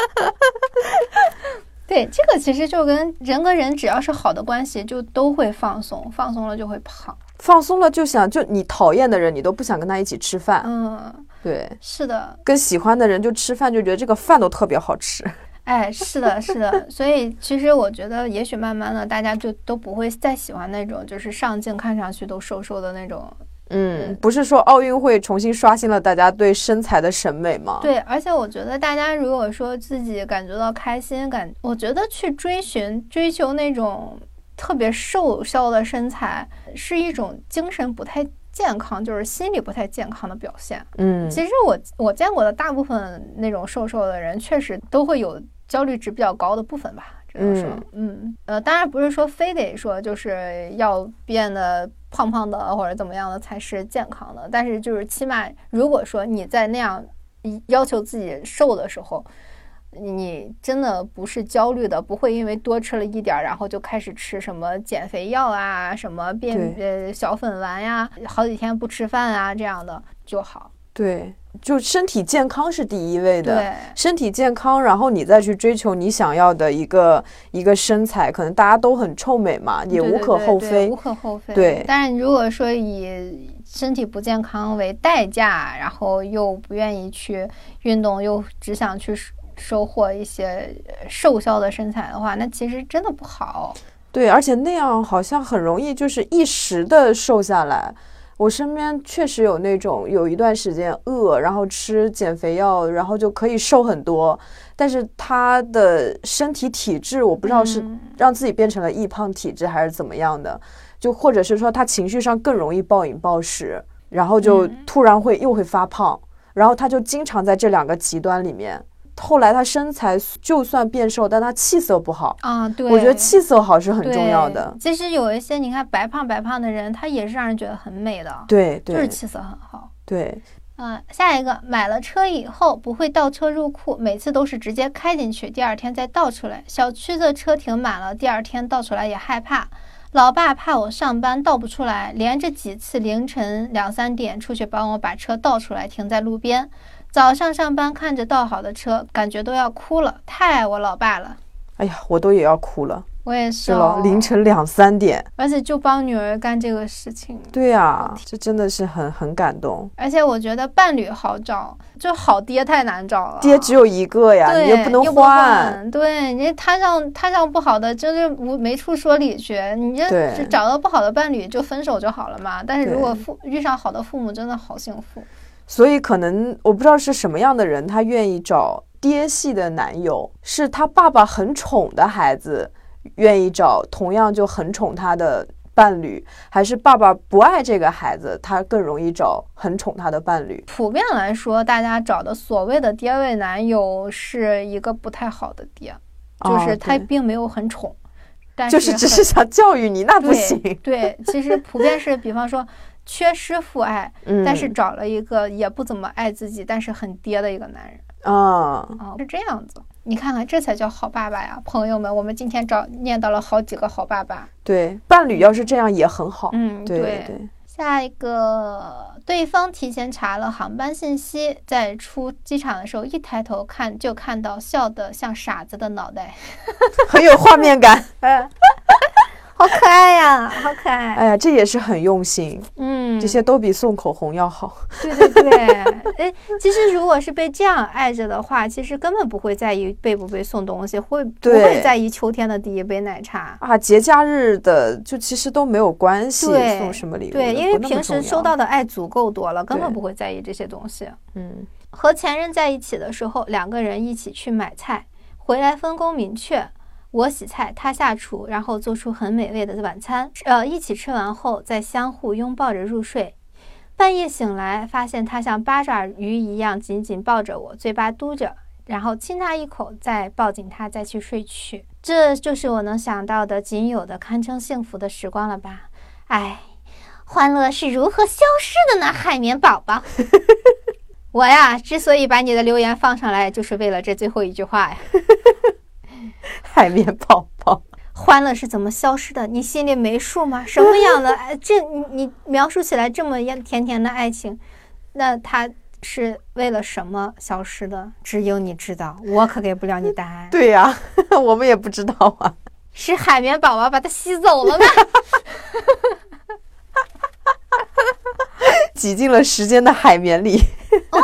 对这个其实就跟人跟人只要是好的关系，就都会放松，放松了就会胖，放松了就想就你讨厌的人，你都不想跟他一起吃饭。嗯，对，是的，跟喜欢的人就吃饭，就觉得这个饭都特别好吃。哎，是的，是的，所以其实我觉得，也许慢慢的，大家就都不会再喜欢那种就是上镜看上去都瘦瘦的那种。嗯，不是说奥运会重新刷新了大家对身材的审美吗？对，而且我觉得大家如果说自己感觉到开心，感，我觉得去追寻、追求那种特别瘦削的身材，是一种精神不太健康，就是心理不太健康的表现。嗯，其实我我见过的大部分那种瘦瘦的人，确实都会有焦虑值比较高的部分吧。只能说，嗯，呃，当然不是说非得说就是要变得。胖胖的或者怎么样的才是健康的，但是就是起码，如果说你在那样要求自己瘦的时候，你真的不是焦虑的，不会因为多吃了一点儿，然后就开始吃什么减肥药啊，什么变呃小粉丸呀，好几天不吃饭啊这样的就好。对。就身体健康是第一位的，对，身体健康，然后你再去追求你想要的一个一个身材，可能大家都很臭美嘛，也无可厚非，无可厚非。对，但是如果说以身体不健康为代价，然后又不愿意去运动，又只想去收获一些瘦削的身材的话，那其实真的不好。对，而且那样好像很容易就是一时的瘦下来。我身边确实有那种有一段时间饿，然后吃减肥药，然后就可以瘦很多，但是他的身体体质我不知道是让自己变成了易胖体质还是怎么样的，就或者是说他情绪上更容易暴饮暴食，然后就突然会又会发胖，然后他就经常在这两个极端里面。后来他身材就算变瘦，但他气色不好啊。对，我觉得气色好是很重要的。其实有一些你看白胖白胖的人，他也是让人觉得很美的。对，就是气色很好。对，嗯，下一个买了车以后不会倒车入库，每次都是直接开进去，第二天再倒出来。小区的车停满了，第二天倒出来也害怕。老爸怕我上班倒不出来，连着几次凌晨两三点出去帮我把车倒出来，停在路边。早上上班看着倒好的车，感觉都要哭了，太爱我老爸了。哎呀，我都也要哭了。我也是了，凌晨两三点，而且就帮女儿干这个事情。对呀，这真的是很很感动。而且我觉得伴侣好找，就好爹太难找了。爹只有一个呀，你又不能换。对你摊上摊上不好的，真是无没处说理去。你这找到不好的伴侣就分手就好了嘛。但是如果父遇上好的父母，真的好幸福。所以可能我不知道是什么样的人，他愿意找爹系的男友，是他爸爸很宠的孩子，愿意找同样就很宠他的伴侣，还是爸爸不爱这个孩子，他更容易找很宠他的伴侣？普遍来说，大家找的所谓的爹味男友是一个不太好的爹，就是他并没有很宠，但是就是只是想教育你，那不行。对，其实普遍是，比方说。缺失父爱，但是找了一个也不怎么爱自己，但是很爹的一个男人啊，哦，是这样子。你看看，这才叫好爸爸呀，朋友们。我们今天找念到了好几个好爸爸。对，伴侣要是这样也很好。嗯，对对。下一个，对方提前查了航班信息，在出机场的时候一抬头看，就看到笑得像傻子的脑袋，很有画面感。好可爱呀，好可爱！哎呀，这也是很用心，嗯，这些都比送口红要好。对对对，哎，其实如果是被这样爱着的话，其实根本不会在意被不被送东西，会不会在意秋天的第一杯奶茶啊？节假日的就其实都没有关系，送什么礼物？对，因为平时收到的爱足够多了，根本不会在意这些东西。嗯，和前任在一起的时候，两个人一起去买菜，回来分工明确。我洗菜，他下厨，然后做出很美味的晚餐。呃，一起吃完后，再相互拥抱着入睡。半夜醒来，发现他像八爪鱼一样紧紧抱着我，嘴巴嘟着，然后亲他一口，再抱紧他，再去睡去。这就是我能想到的仅有的堪称幸福的时光了吧？哎，欢乐是如何消失的呢？海绵宝宝，我呀，之所以把你的留言放上来，就是为了这最后一句话呀。海绵宝宝，欢乐是怎么消失的？你心里没数吗？什么样的爱？这你你描述起来这么样甜甜的爱情，那它是为了什么消失的？只有你知道，我可给不了你答案。对呀，我们也不知道啊。是海绵宝宝把它吸走了吗？挤进了时间的海绵里。哦。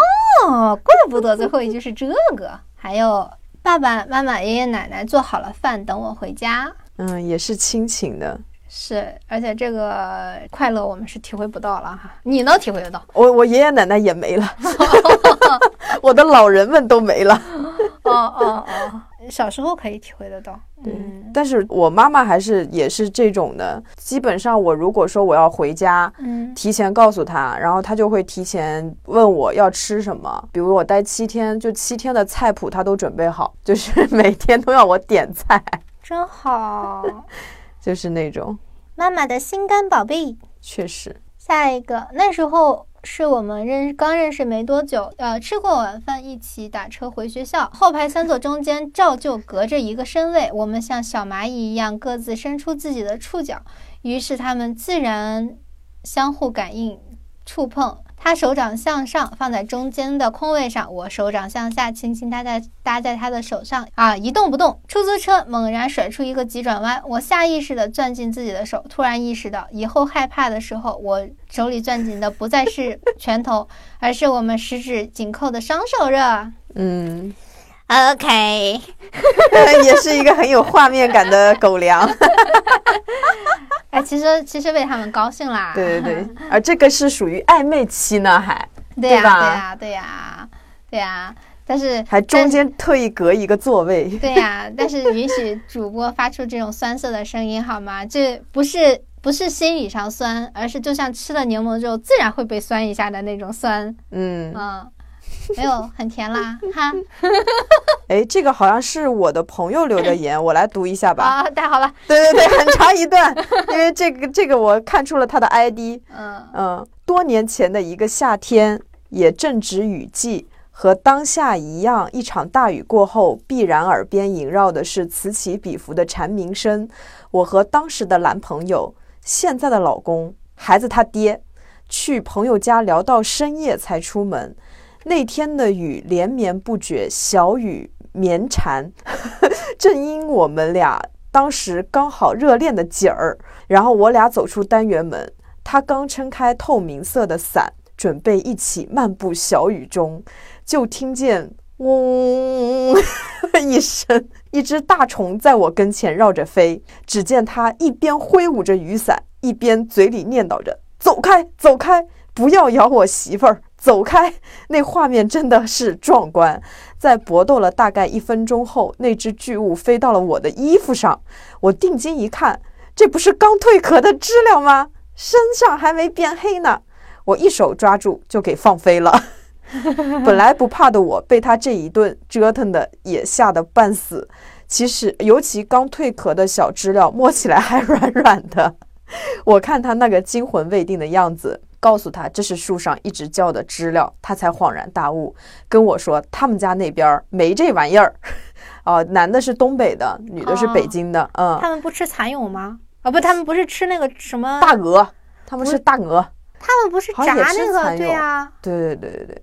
哦，怪不得最后一句是这个。还有爸爸妈妈、爷爷奶奶做好了饭等我回家。嗯，也是亲情的。是，而且这个快乐我们是体会不到了哈，你能体会得到？我我爷爷奶奶也没了，我的老人们都没了。哦 哦哦，小时候可以体会得到。对，但是我妈妈还是也是这种的。基本上我如果说我要回家，嗯，提前告诉她，然后她就会提前问我要吃什么。比如我待七天，就七天的菜谱她都准备好，就是每天都要我点菜。真好，就是那种。妈妈的心肝宝贝，确实。下一个，那时候是我们认刚认识没多久，呃，吃过晚饭一起打车回学校，后排三座中间照旧隔着一个身位，我们像小蚂蚁一样各自伸出自己的触角，于是他们自然相互感应、触碰。他手掌向上放在中间的空位上，我手掌向下轻轻搭在搭在他的手上啊，一动不动。出租车猛然甩出一个急转弯，我下意识地攥紧自己的手，突然意识到以后害怕的时候，我手里攥紧的不再是拳头，而是我们十指紧扣的双手热。嗯，OK，也是一个很有画面感的狗粮。哎，其实其实为他们高兴啦。对对对，而这个是属于暧昧期呢，还对呀对呀对呀对呀，但是还中间特意隔一个座位。对呀，但是允许主播发出这种酸涩的声音好吗？这不是不是心理上酸，而是就像吃了柠檬之后自然会被酸一下的那种酸。嗯嗯。没有很甜啦，哈。哎，这个好像是我的朋友留的言，我来读一下吧。啊，太好了。对对对，很长一段，因为这个这个我看出了他的 ID。嗯嗯，多年前的一个夏天，也正值雨季，和当下一样，一场大雨过后，必然耳边萦绕的是此起彼伏的蝉鸣声。我和当时的男朋友，现在的老公，孩子他爹，去朋友家聊到深夜才出门。那天的雨连绵不绝，小雨绵缠。正因我们俩当时刚好热恋的景儿，然后我俩走出单元门，他刚撑开透明色的伞，准备一起漫步小雨中，就听见嗡 一声，一只大虫在我跟前绕着飞。只见他一边挥舞着雨伞，一边嘴里念叨着：“走开，走开，不要咬我媳妇儿。”走开！那画面真的是壮观。在搏斗了大概一分钟后，那只巨物飞到了我的衣服上。我定睛一看，这不是刚蜕壳的知了吗？身上还没变黑呢。我一手抓住，就给放飞了。本来不怕的我，被他这一顿折腾的也吓得半死。其实，尤其刚蜕壳的小知了，摸起来还软软的。我看他那个惊魂未定的样子。告诉他这是树上一直叫的知了，他才恍然大悟，跟我说他们家那边没这玩意儿。哦，男的是东北的，女的是北京的。嗯，他们不吃蚕蛹吗？啊，不，他们不是吃那个什么大鹅，他们是大鹅。他们不是炸那个？对呀，对对对对对，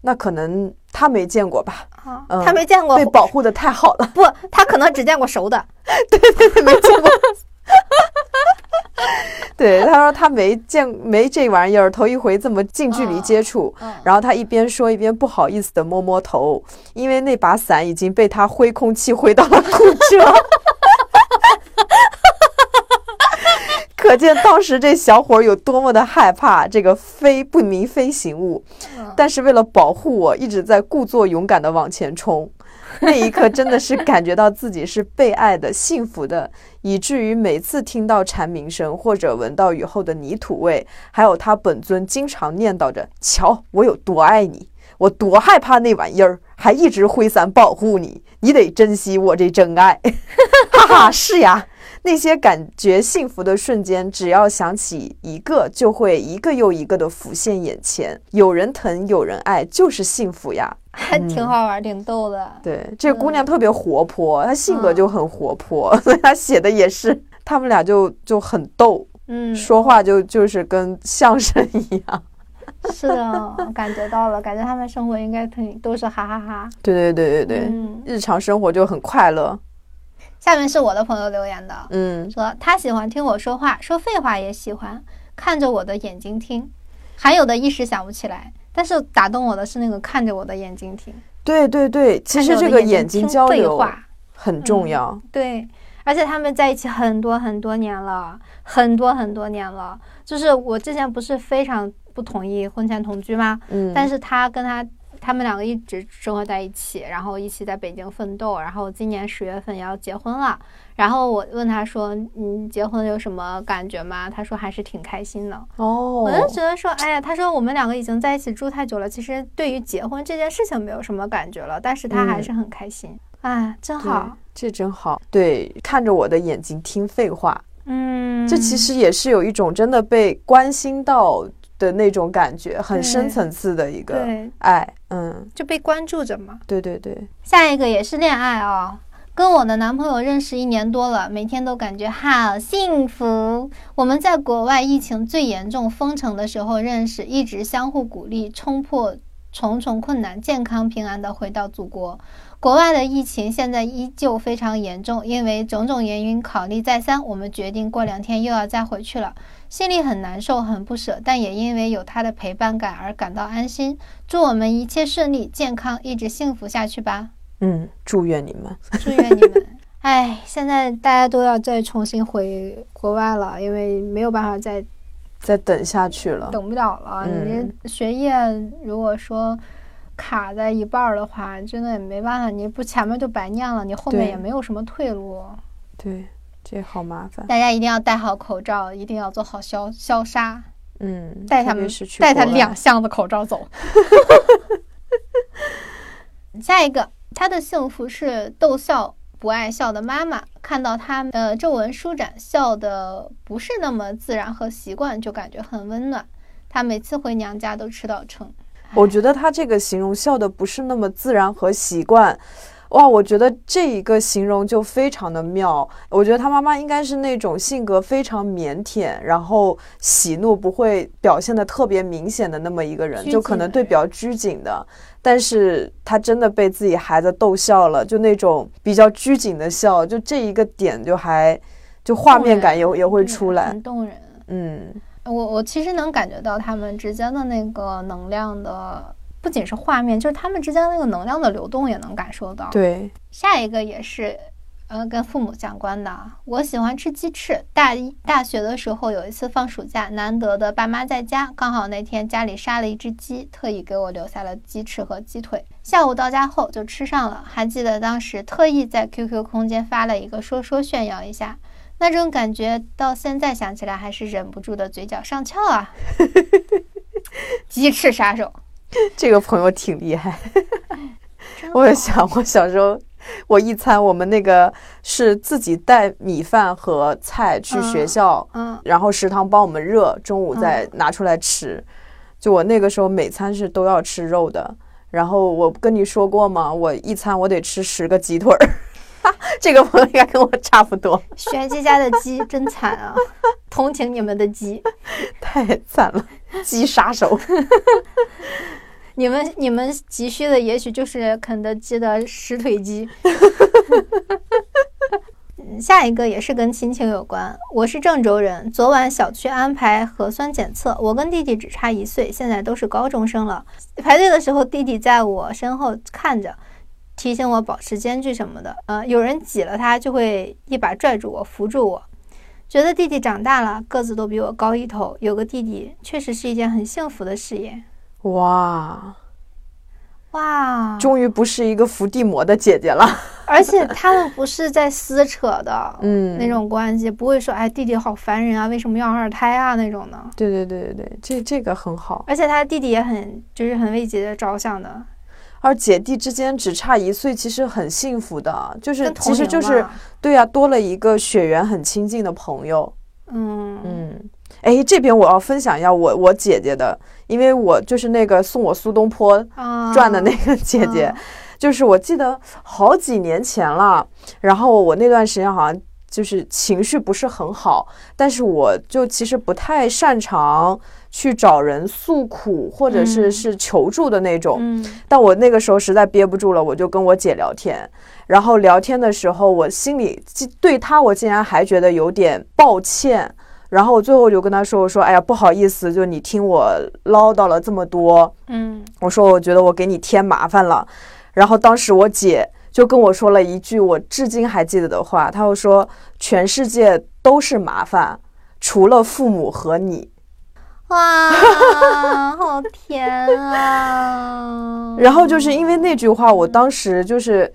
那可能他没见过吧？啊，他没见过，被保护的太好了。不，他可能只见过熟的。对对对，没见过。对，他说他没见没这玩意儿，头一回这么近距离接触。然后他一边说一边不好意思的摸摸头，因为那把伞已经被他挥空气挥到了骨折。可见当时这小伙有多么的害怕这个飞不明飞行物，但是为了保护我，一直在故作勇敢的往前冲。那一刻真的是感觉到自己是被爱的、幸福的，以至于每次听到蝉鸣声或者闻到雨后的泥土味，还有他本尊经常念叨着：“瞧我有多爱你，我多害怕那玩意儿，还一直挥伞保护你，你得珍惜我这真爱。”哈哈，是呀。那些感觉幸福的瞬间，只要想起一个，就会一个又一个的浮现眼前。有人疼，有人爱，就是幸福呀，还挺好玩，挺逗的。对，这姑娘特别活泼，她性格就很活泼，所以她写的也是，他们俩就就很逗，嗯，说话就就是跟相声一样。是的，感觉到了，感觉他们生活应该挺都是哈哈哈。对对对对对，日常生活就很快乐。下面是我的朋友留言的，嗯，说他喜欢听我说话，说废话也喜欢，看着我的眼睛听，还有的一时想不起来，但是打动我的是那个看着我的眼睛听，对对对，其实这个眼睛交流话很重要。对，而且他们在一起很多很多年了，很多很多年了。就是我之前不是非常不同意婚前同居吗？嗯，但是他跟他。他们两个一直生活在一起，然后一起在北京奋斗，然后今年十月份要结婚了。然后我问他说：“你结婚有什么感觉吗？”他说：“还是挺开心的。”哦，我就觉得说：“哎呀，他说我们两个已经在一起住太久了，其实对于结婚这件事情没有什么感觉了，但是他还是很开心。哎，真好，这真好。对，看着我的眼睛听废话，嗯，这其实也是有一种真的被关心到。的那种感觉，很深层次的一个爱，嗯，就被关注着嘛。对对对，下一个也是恋爱啊，跟我的男朋友认识一年多了，每天都感觉好幸福。我们在国外疫情最严重、封城的时候认识，一直相互鼓励，冲破重重困难，健康平安的回到祖国。国外的疫情现在依旧非常严重，因为种种原因考虑再三，我们决定过两天又要再回去了。心里很难受，很不舍，但也因为有他的陪伴感而感到安心。祝我们一切顺利、健康，一直幸福下去吧。嗯，祝愿你们，祝愿你们。哎，现在大家都要再重新回国外了，因为没有办法再再等下去了，等不了了。你学业如果说卡在一半的话，真的也没办法，你不前面就白念了，你后面也没有什么退路。对。这好麻烦，大家一定要戴好口罩，一定要做好消消杀。嗯，带他们带他两箱子口罩走。下一个，他的幸福是逗笑不爱笑的妈妈，看到他呃皱纹舒展，笑的不是那么自然和习惯，就感觉很温暖。他每次回娘家都吃到撑。我觉得他这个形容笑的不是那么自然和习惯。哇，我觉得这一个形容就非常的妙。我觉得他妈妈应该是那种性格非常腼腆，然后喜怒不会表现的特别明显的那么一个人，就可能对比较拘谨的。但是他真的被自己孩子逗笑了，就那种比较拘谨的笑，就这一个点就还就画面感也也会出来，很动人。嗯，我我其实能感觉到他们之间的那个能量的。不仅是画面，就是他们之间那个能量的流动也能感受到。对，下一个也是，呃，跟父母相关的。我喜欢吃鸡翅。大一大学的时候有一次放暑假，难得的爸妈在家，刚好那天家里杀了一只鸡，特意给我留下了鸡翅和鸡腿。下午到家后就吃上了，还记得当时特意在 QQ 空间发了一个说说炫耀一下，那种感觉到现在想起来还是忍不住的嘴角上翘啊！鸡翅杀手。这个朋友挺厉害，我也想，我小时候，我一餐我们那个是自己带米饭和菜去学校，嗯，然后食堂帮我们热，中午再拿出来吃。就我那个时候每餐是都要吃肉的，然后我跟你说过吗？我一餐我得吃十个鸡腿儿。这个朋友应该跟我差不多。玄机家的鸡真惨啊，同情你们的鸡，太惨了，鸡杀手。你们你们急需的也许就是肯德基的石腿鸡。下一个也是跟亲情有关。我是郑州人，昨晚小区安排核酸检测，我跟弟弟只差一岁，现在都是高中生了。排队的时候，弟弟在我身后看着，提醒我保持间距什么的。呃，有人挤了他，就会一把拽住我，扶住我。觉得弟弟长大了，个子都比我高一头，有个弟弟确实是一件很幸福的事业。哇，哇！终于不是一个伏地魔的姐姐了，而且他们不是在撕扯的，嗯，那种关系不会说，哎，弟弟好烦人啊，为什么要二胎啊那种的。对对对对对，这这个很好。而且他弟弟也很，就是很为姐姐着想的。而姐弟之间只差一岁，其实很幸福的，就是其实就是对呀，多了一个血缘很亲近的朋友。嗯嗯。哎，这边我要分享一下我我姐姐的，因为我就是那个送我苏东坡传的那个姐姐，就是我记得好几年前了，然后我那段时间好像就是情绪不是很好，但是我就其实不太擅长去找人诉苦或者是是求助的那种，但我那个时候实在憋不住了，我就跟我姐聊天，然后聊天的时候，我心里对她我竟然还觉得有点抱歉。然后我最后就跟他说：“我说，哎呀，不好意思，就你听我唠叨了这么多，嗯，我说我觉得我给你添麻烦了。”然后当时我姐就跟我说了一句我至今还记得的话，她就说：“全世界都是麻烦，除了父母和你。”哇，好甜啊！然后就是因为那句话，我当时就是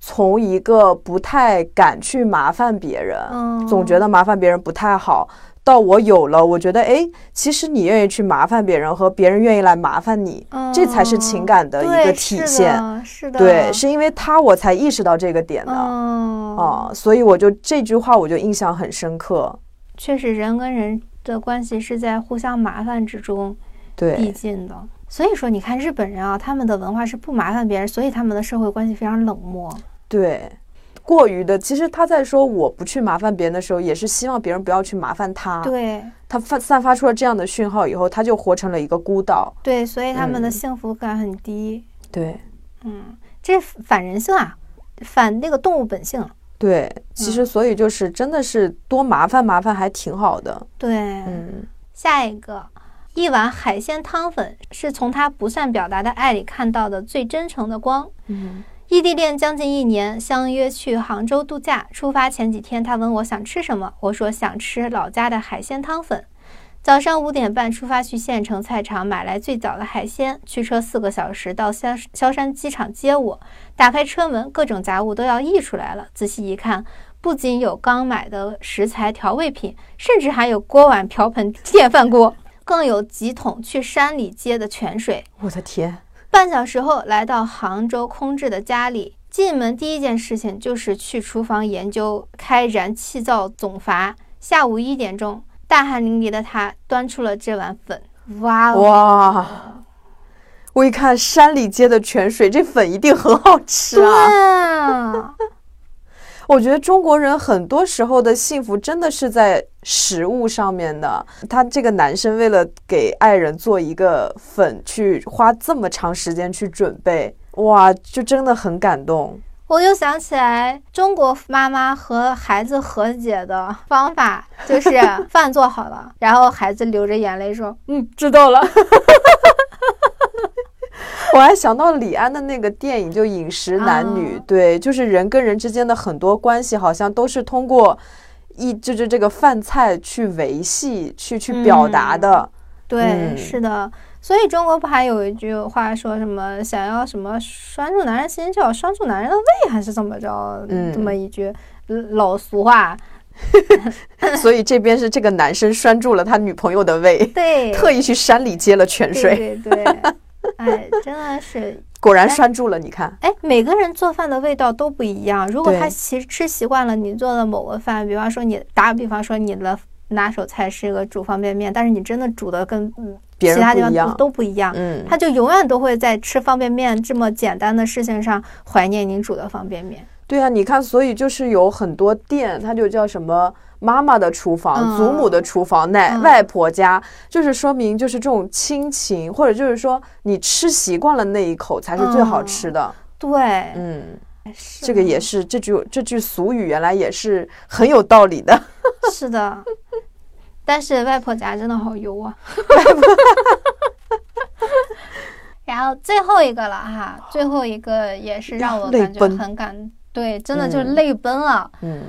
从一个不太敢去麻烦别人，嗯总觉得麻烦别人不太好，到我有了，我觉得哎，其实你愿意去麻烦别人，和别人愿意来麻烦你，这才是情感的一个体现。是的，是的，对，是因为他我才意识到这个点的。嗯，啊，所以我就这句话我就印象很深刻。确实人跟人的关系是在互相麻烦之中递对，进的。所以说，你看日本人啊，他们的文化是不麻烦别人，所以他们的社会关系非常冷漠。对，过于的，其实他在说我不去麻烦别人的时候，也是希望别人不要去麻烦他。对他发散发出了这样的讯号以后，他就活成了一个孤岛。对，所以他们的嗯幸福感很低。对嗯，这反人性啊，反那个动物本性。对，其实所以就是真的是多麻烦麻烦还挺好的。对，嗯，下一个，一碗海鲜汤粉是从他不善表达的爱里看到的最真诚的光。嗯异地恋将近一年，相约去杭州度假。出发前几天，他问我想吃什么，我说想吃老家的海鲜汤粉。早上五点半出发去县城菜场买来最早的海鲜，驱车四个小时到萧萧山机场接我。打开车门，各种杂物都要溢出来了。仔细一看，不仅有刚买的食材、调味品，甚至还有锅碗瓢盆、电饭锅，更有几桶去山里接的泉水。我的天，半小时后，来到杭州空置的家里，进门第一件事情就是去厨房研究开燃气灶总阀。下午一点钟，大汗淋漓的他端出了这碗粉，哇哦！哇！我一看山里接的泉水，这粉一定很好吃啊！啊，我觉得中国人很多时候的幸福真的是在食物上面的。他这个男生为了给爱人做一个粉，去花这么长时间去准备，哇，就真的很感动。我就想起来，中国妈妈和孩子和解的方法就是 饭做好了，然后孩子流着眼泪说嗯，知道了。我还想到李安的那个电影，就《饮食男女》啊对，就是人跟人之间的很多关系，好像都是通过一就是这个饭菜去维系、去去表达的。：“对，嗯是的。”所以中国不还有一句话说什么想要什么拴住男人心，就要拴住男人的胃，还是怎么着？嗯这么一句老俗话。所以这边是这个男生拴住了他女朋友的胃，对，特意去山里接了泉水，对对对，哎，真的是 果然拴住了。你看，哎，每个人做饭的味道都不一样。如果他其吃习惯了你做的某个饭，比方说你打个比方说你的拿手菜是个煮方便面，但是你真的煮的跟嗯其他地方。都不一样，嗯，他就永远都会在吃方便面这么简单的事情上怀念你煮的方便面。对啊，你看，所以就是有很多店，它就叫什么妈妈的厨房、嗯祖母的厨房、奶、嗯外婆家，就是说明就是这种亲情，或者就是说你吃习惯了那一口才是最好吃的。对，嗯，这个也是这句这句俗语原来也是很有道理的。是的。但是外婆家真的好油啊！然后最后一个了哈，最后一个也是让我感觉很感，对，真的就泪奔了。嗯，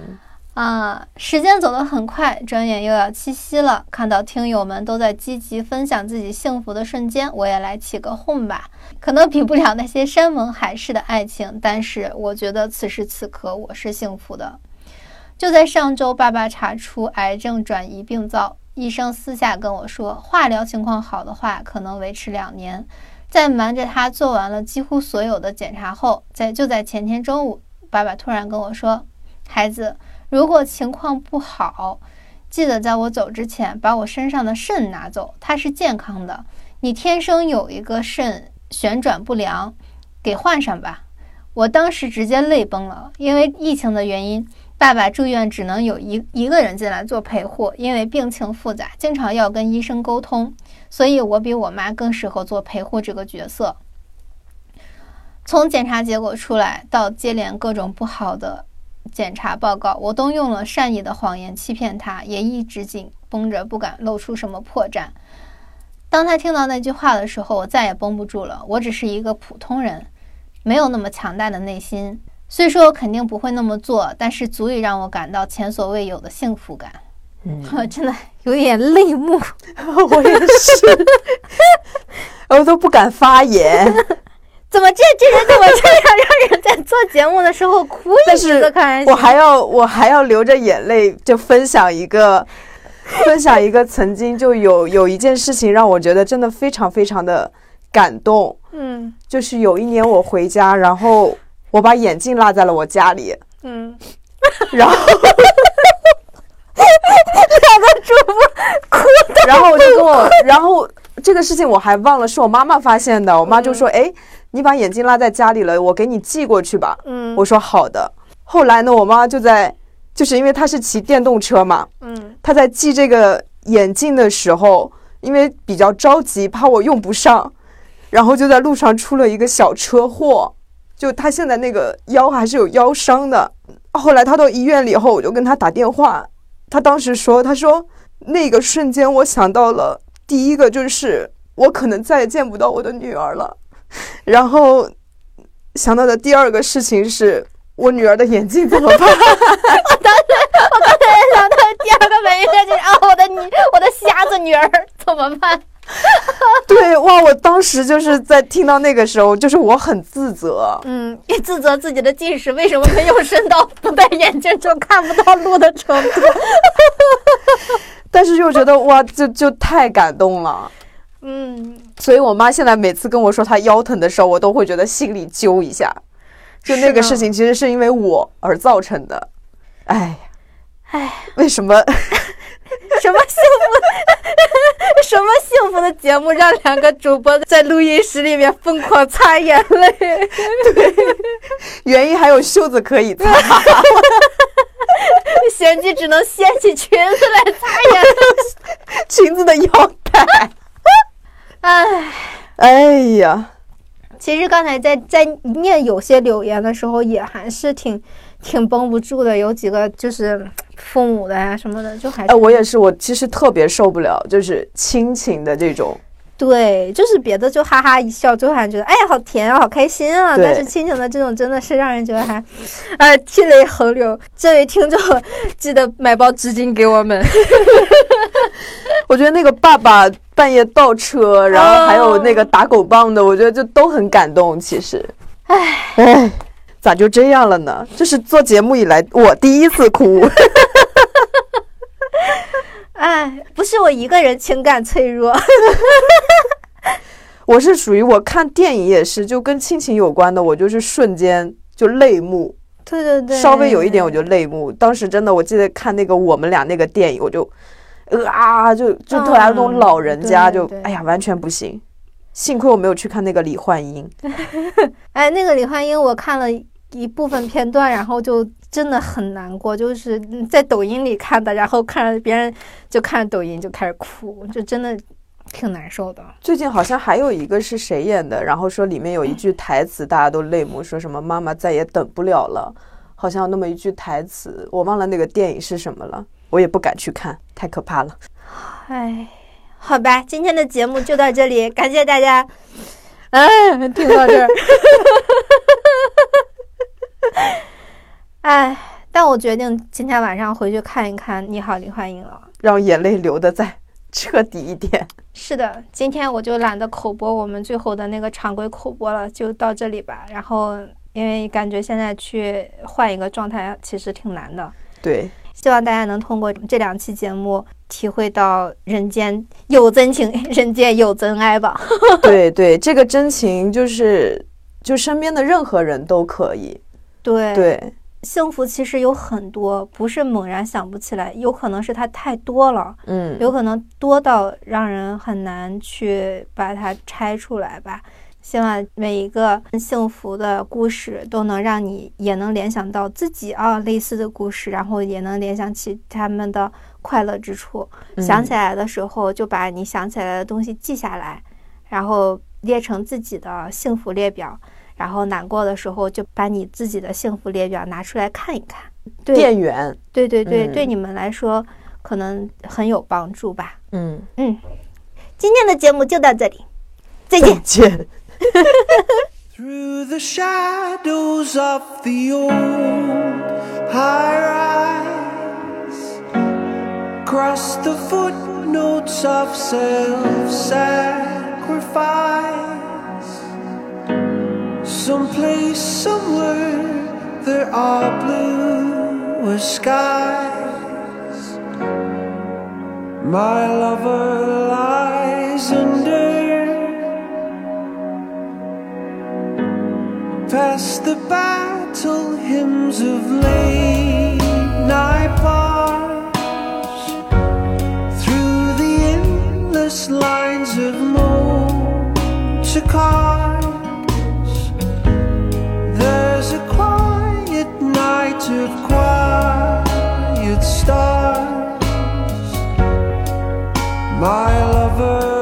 啊，时间走得很快，转眼又要七夕了。看到听友们都在积极分享自己幸福的瞬间，我也来起个哄吧。可能比不了那些山盟海誓的爱情，但是我觉得此时此刻我是幸福的。就在上周，爸爸查出癌症转移病灶，医生私下跟我说，化疗情况好的话，可能维持两年。在瞒着他做完了几乎所有的检查后，在就在前天中午，爸爸突然跟我说：“孩子，如果情况不好，记得在我走之前把我身上的肾拿走，它是健康的。你天生有一个肾旋转不良，给换上吧。”我当时直接泪崩了，因为疫情的原因，爸爸住院只能有一一个人进来做陪护，因为病情复杂，经常要跟医生沟通，所以我比我妈更适合做陪护这个角色。从检查结果出来到接连各种不好的检查报告，我都用了善意的谎言欺骗他，也一直紧绷着，不敢露出什么破绽。当他听到那句话的时候，我再也绷不住了。我只是一个普通人，没有那么强大的内心。虽说我肯定不会那么做，但是足以让我感到前所未有的幸福感。嗯，真的有点泪目。我也是，我都不敢发言。怎么这这人怎么这样让人在做节目的时候哭一直的开心？我还要我还要流着眼泪就分享一个。分享一个曾经就有有一件事情让我觉得真的非常非常的感动，嗯，就是有一年我回家，然后我把眼镜落在了我家里，嗯，然后两个主播哭的，然后我就跟我，然后这个事情我还忘了是我妈妈发现的，我妈就说，哎，你把眼镜落在家里了，我给你寄过去吧，嗯，我说好的，后来呢，我妈就在。就是因为她是骑电动车嘛，嗯，她在寄这个眼镜的时候，因为比较着急，怕我用不上，然后就在路上出了一个小车祸，就他现在那个腰还是有腰伤的。后来他到医院里以后，我就跟他打电话，他当时说，他说那个瞬间我想到了第一个就是我可能再也见不到我的女儿了，然后想到的第二个事情是。我女儿的眼镜怎么办？我当时，我刚才想到第二个反应就是啊，我的女，我的瞎子女儿怎么办？对，哇！我当时就是在听到那个时候，就是我很自责，嗯，也自责自己的近视为什么没有深到不戴眼镜就看不到路的程度，但是又觉得哇，就就太感动了，嗯。所以我妈现在每次跟我说她腰疼的时候，我都会觉得心里揪一下。就那个事情，其实是因为我而造成的。哎呀，哎，为什么？什么幸福？什么幸福的节目让两个主播在录音室里面疯狂擦眼泪？对，原因还有袖子可以擦。贤妻只能掀起裙子来擦眼泪，裙子的腰带。哎，哎呀。其实刚才在在念有些留言的时候，也还是挺挺绷不住的。有几个就是父母的呀什么的，就还哎，我也是，我其实特别受不了，就是亲情的这种。对，就是别的就哈哈一笑，就还觉得哎呀好甜啊，好开心啊。但是亲情的这种真的是让人觉得还，哎，涕泪横流。这位听众记得买包纸巾给我们。我觉得那个爸爸。半夜倒车，然后还有那个打狗棒的，我觉得就都很感动。其实，唉唉，咋就这样了呢？这是做节目以来我第一次哭。唉，不是我一个人情感脆弱，我是属于我看电影也是，就跟亲情有关的，我就是瞬间就泪目。对对对，稍微有一点我就泪目。当时真的，我记得看那个我们俩那个电影，我就。啊，就就突然那种老人家，就哎呀，完全不行。幸亏我没有去看那个李焕英。哎，那个李焕英，我看了一部分片段，然后就真的很难过，就是在抖音里看的，然后看着别人就看抖音就开始哭，就真的挺难受的。最近好像还有一个是谁演的，然后说里面有一句台词，大家都泪目，说什么妈妈再也等不了了，好像有那么一句台词，我忘了那个电影是什么了。我也不敢去看，太可怕了。哎，好吧，今天的节目就到这里，感谢大家。哎，听到这儿，哎，但我决定今天晚上回去看一看《你好，李焕英》了，让眼泪流的再 彻底一点。是的，今天我就懒得口播我们最后的那个常规口播了，就到这里吧。然后，因为感觉现在去换一个状态其实挺难的。对。希望大家能通过这两期节目体会到人间有真情，人间有真爱吧。对对，这个真情就是就身边的任何人都可以。对对，幸福其实有很多，不是猛然想不起来，有可能是它太多了。嗯，有可能多到让人很难去把它拆出来吧。希望每一个幸福的故事都能让你也能联想到自己啊类似的故事，然后也能联想起他们的快乐之处。想起来的时候就把你想起来的东西记下来，然后列成自己的幸福列表。然后难过的时候就把你自己的幸福列表拿出来看一看。对电源，对对对，对你们来说。可能很有帮助吧。嗯嗯，今天的节目就到这里，再见。见。Through the shadows of the old high rise, across the footnotes of self sacrifice, someplace, somewhere, there are bluer skies. My lover lies under past the battle hymns of late night bars, through the endless lines of motor cars. Of quiet stars. My lover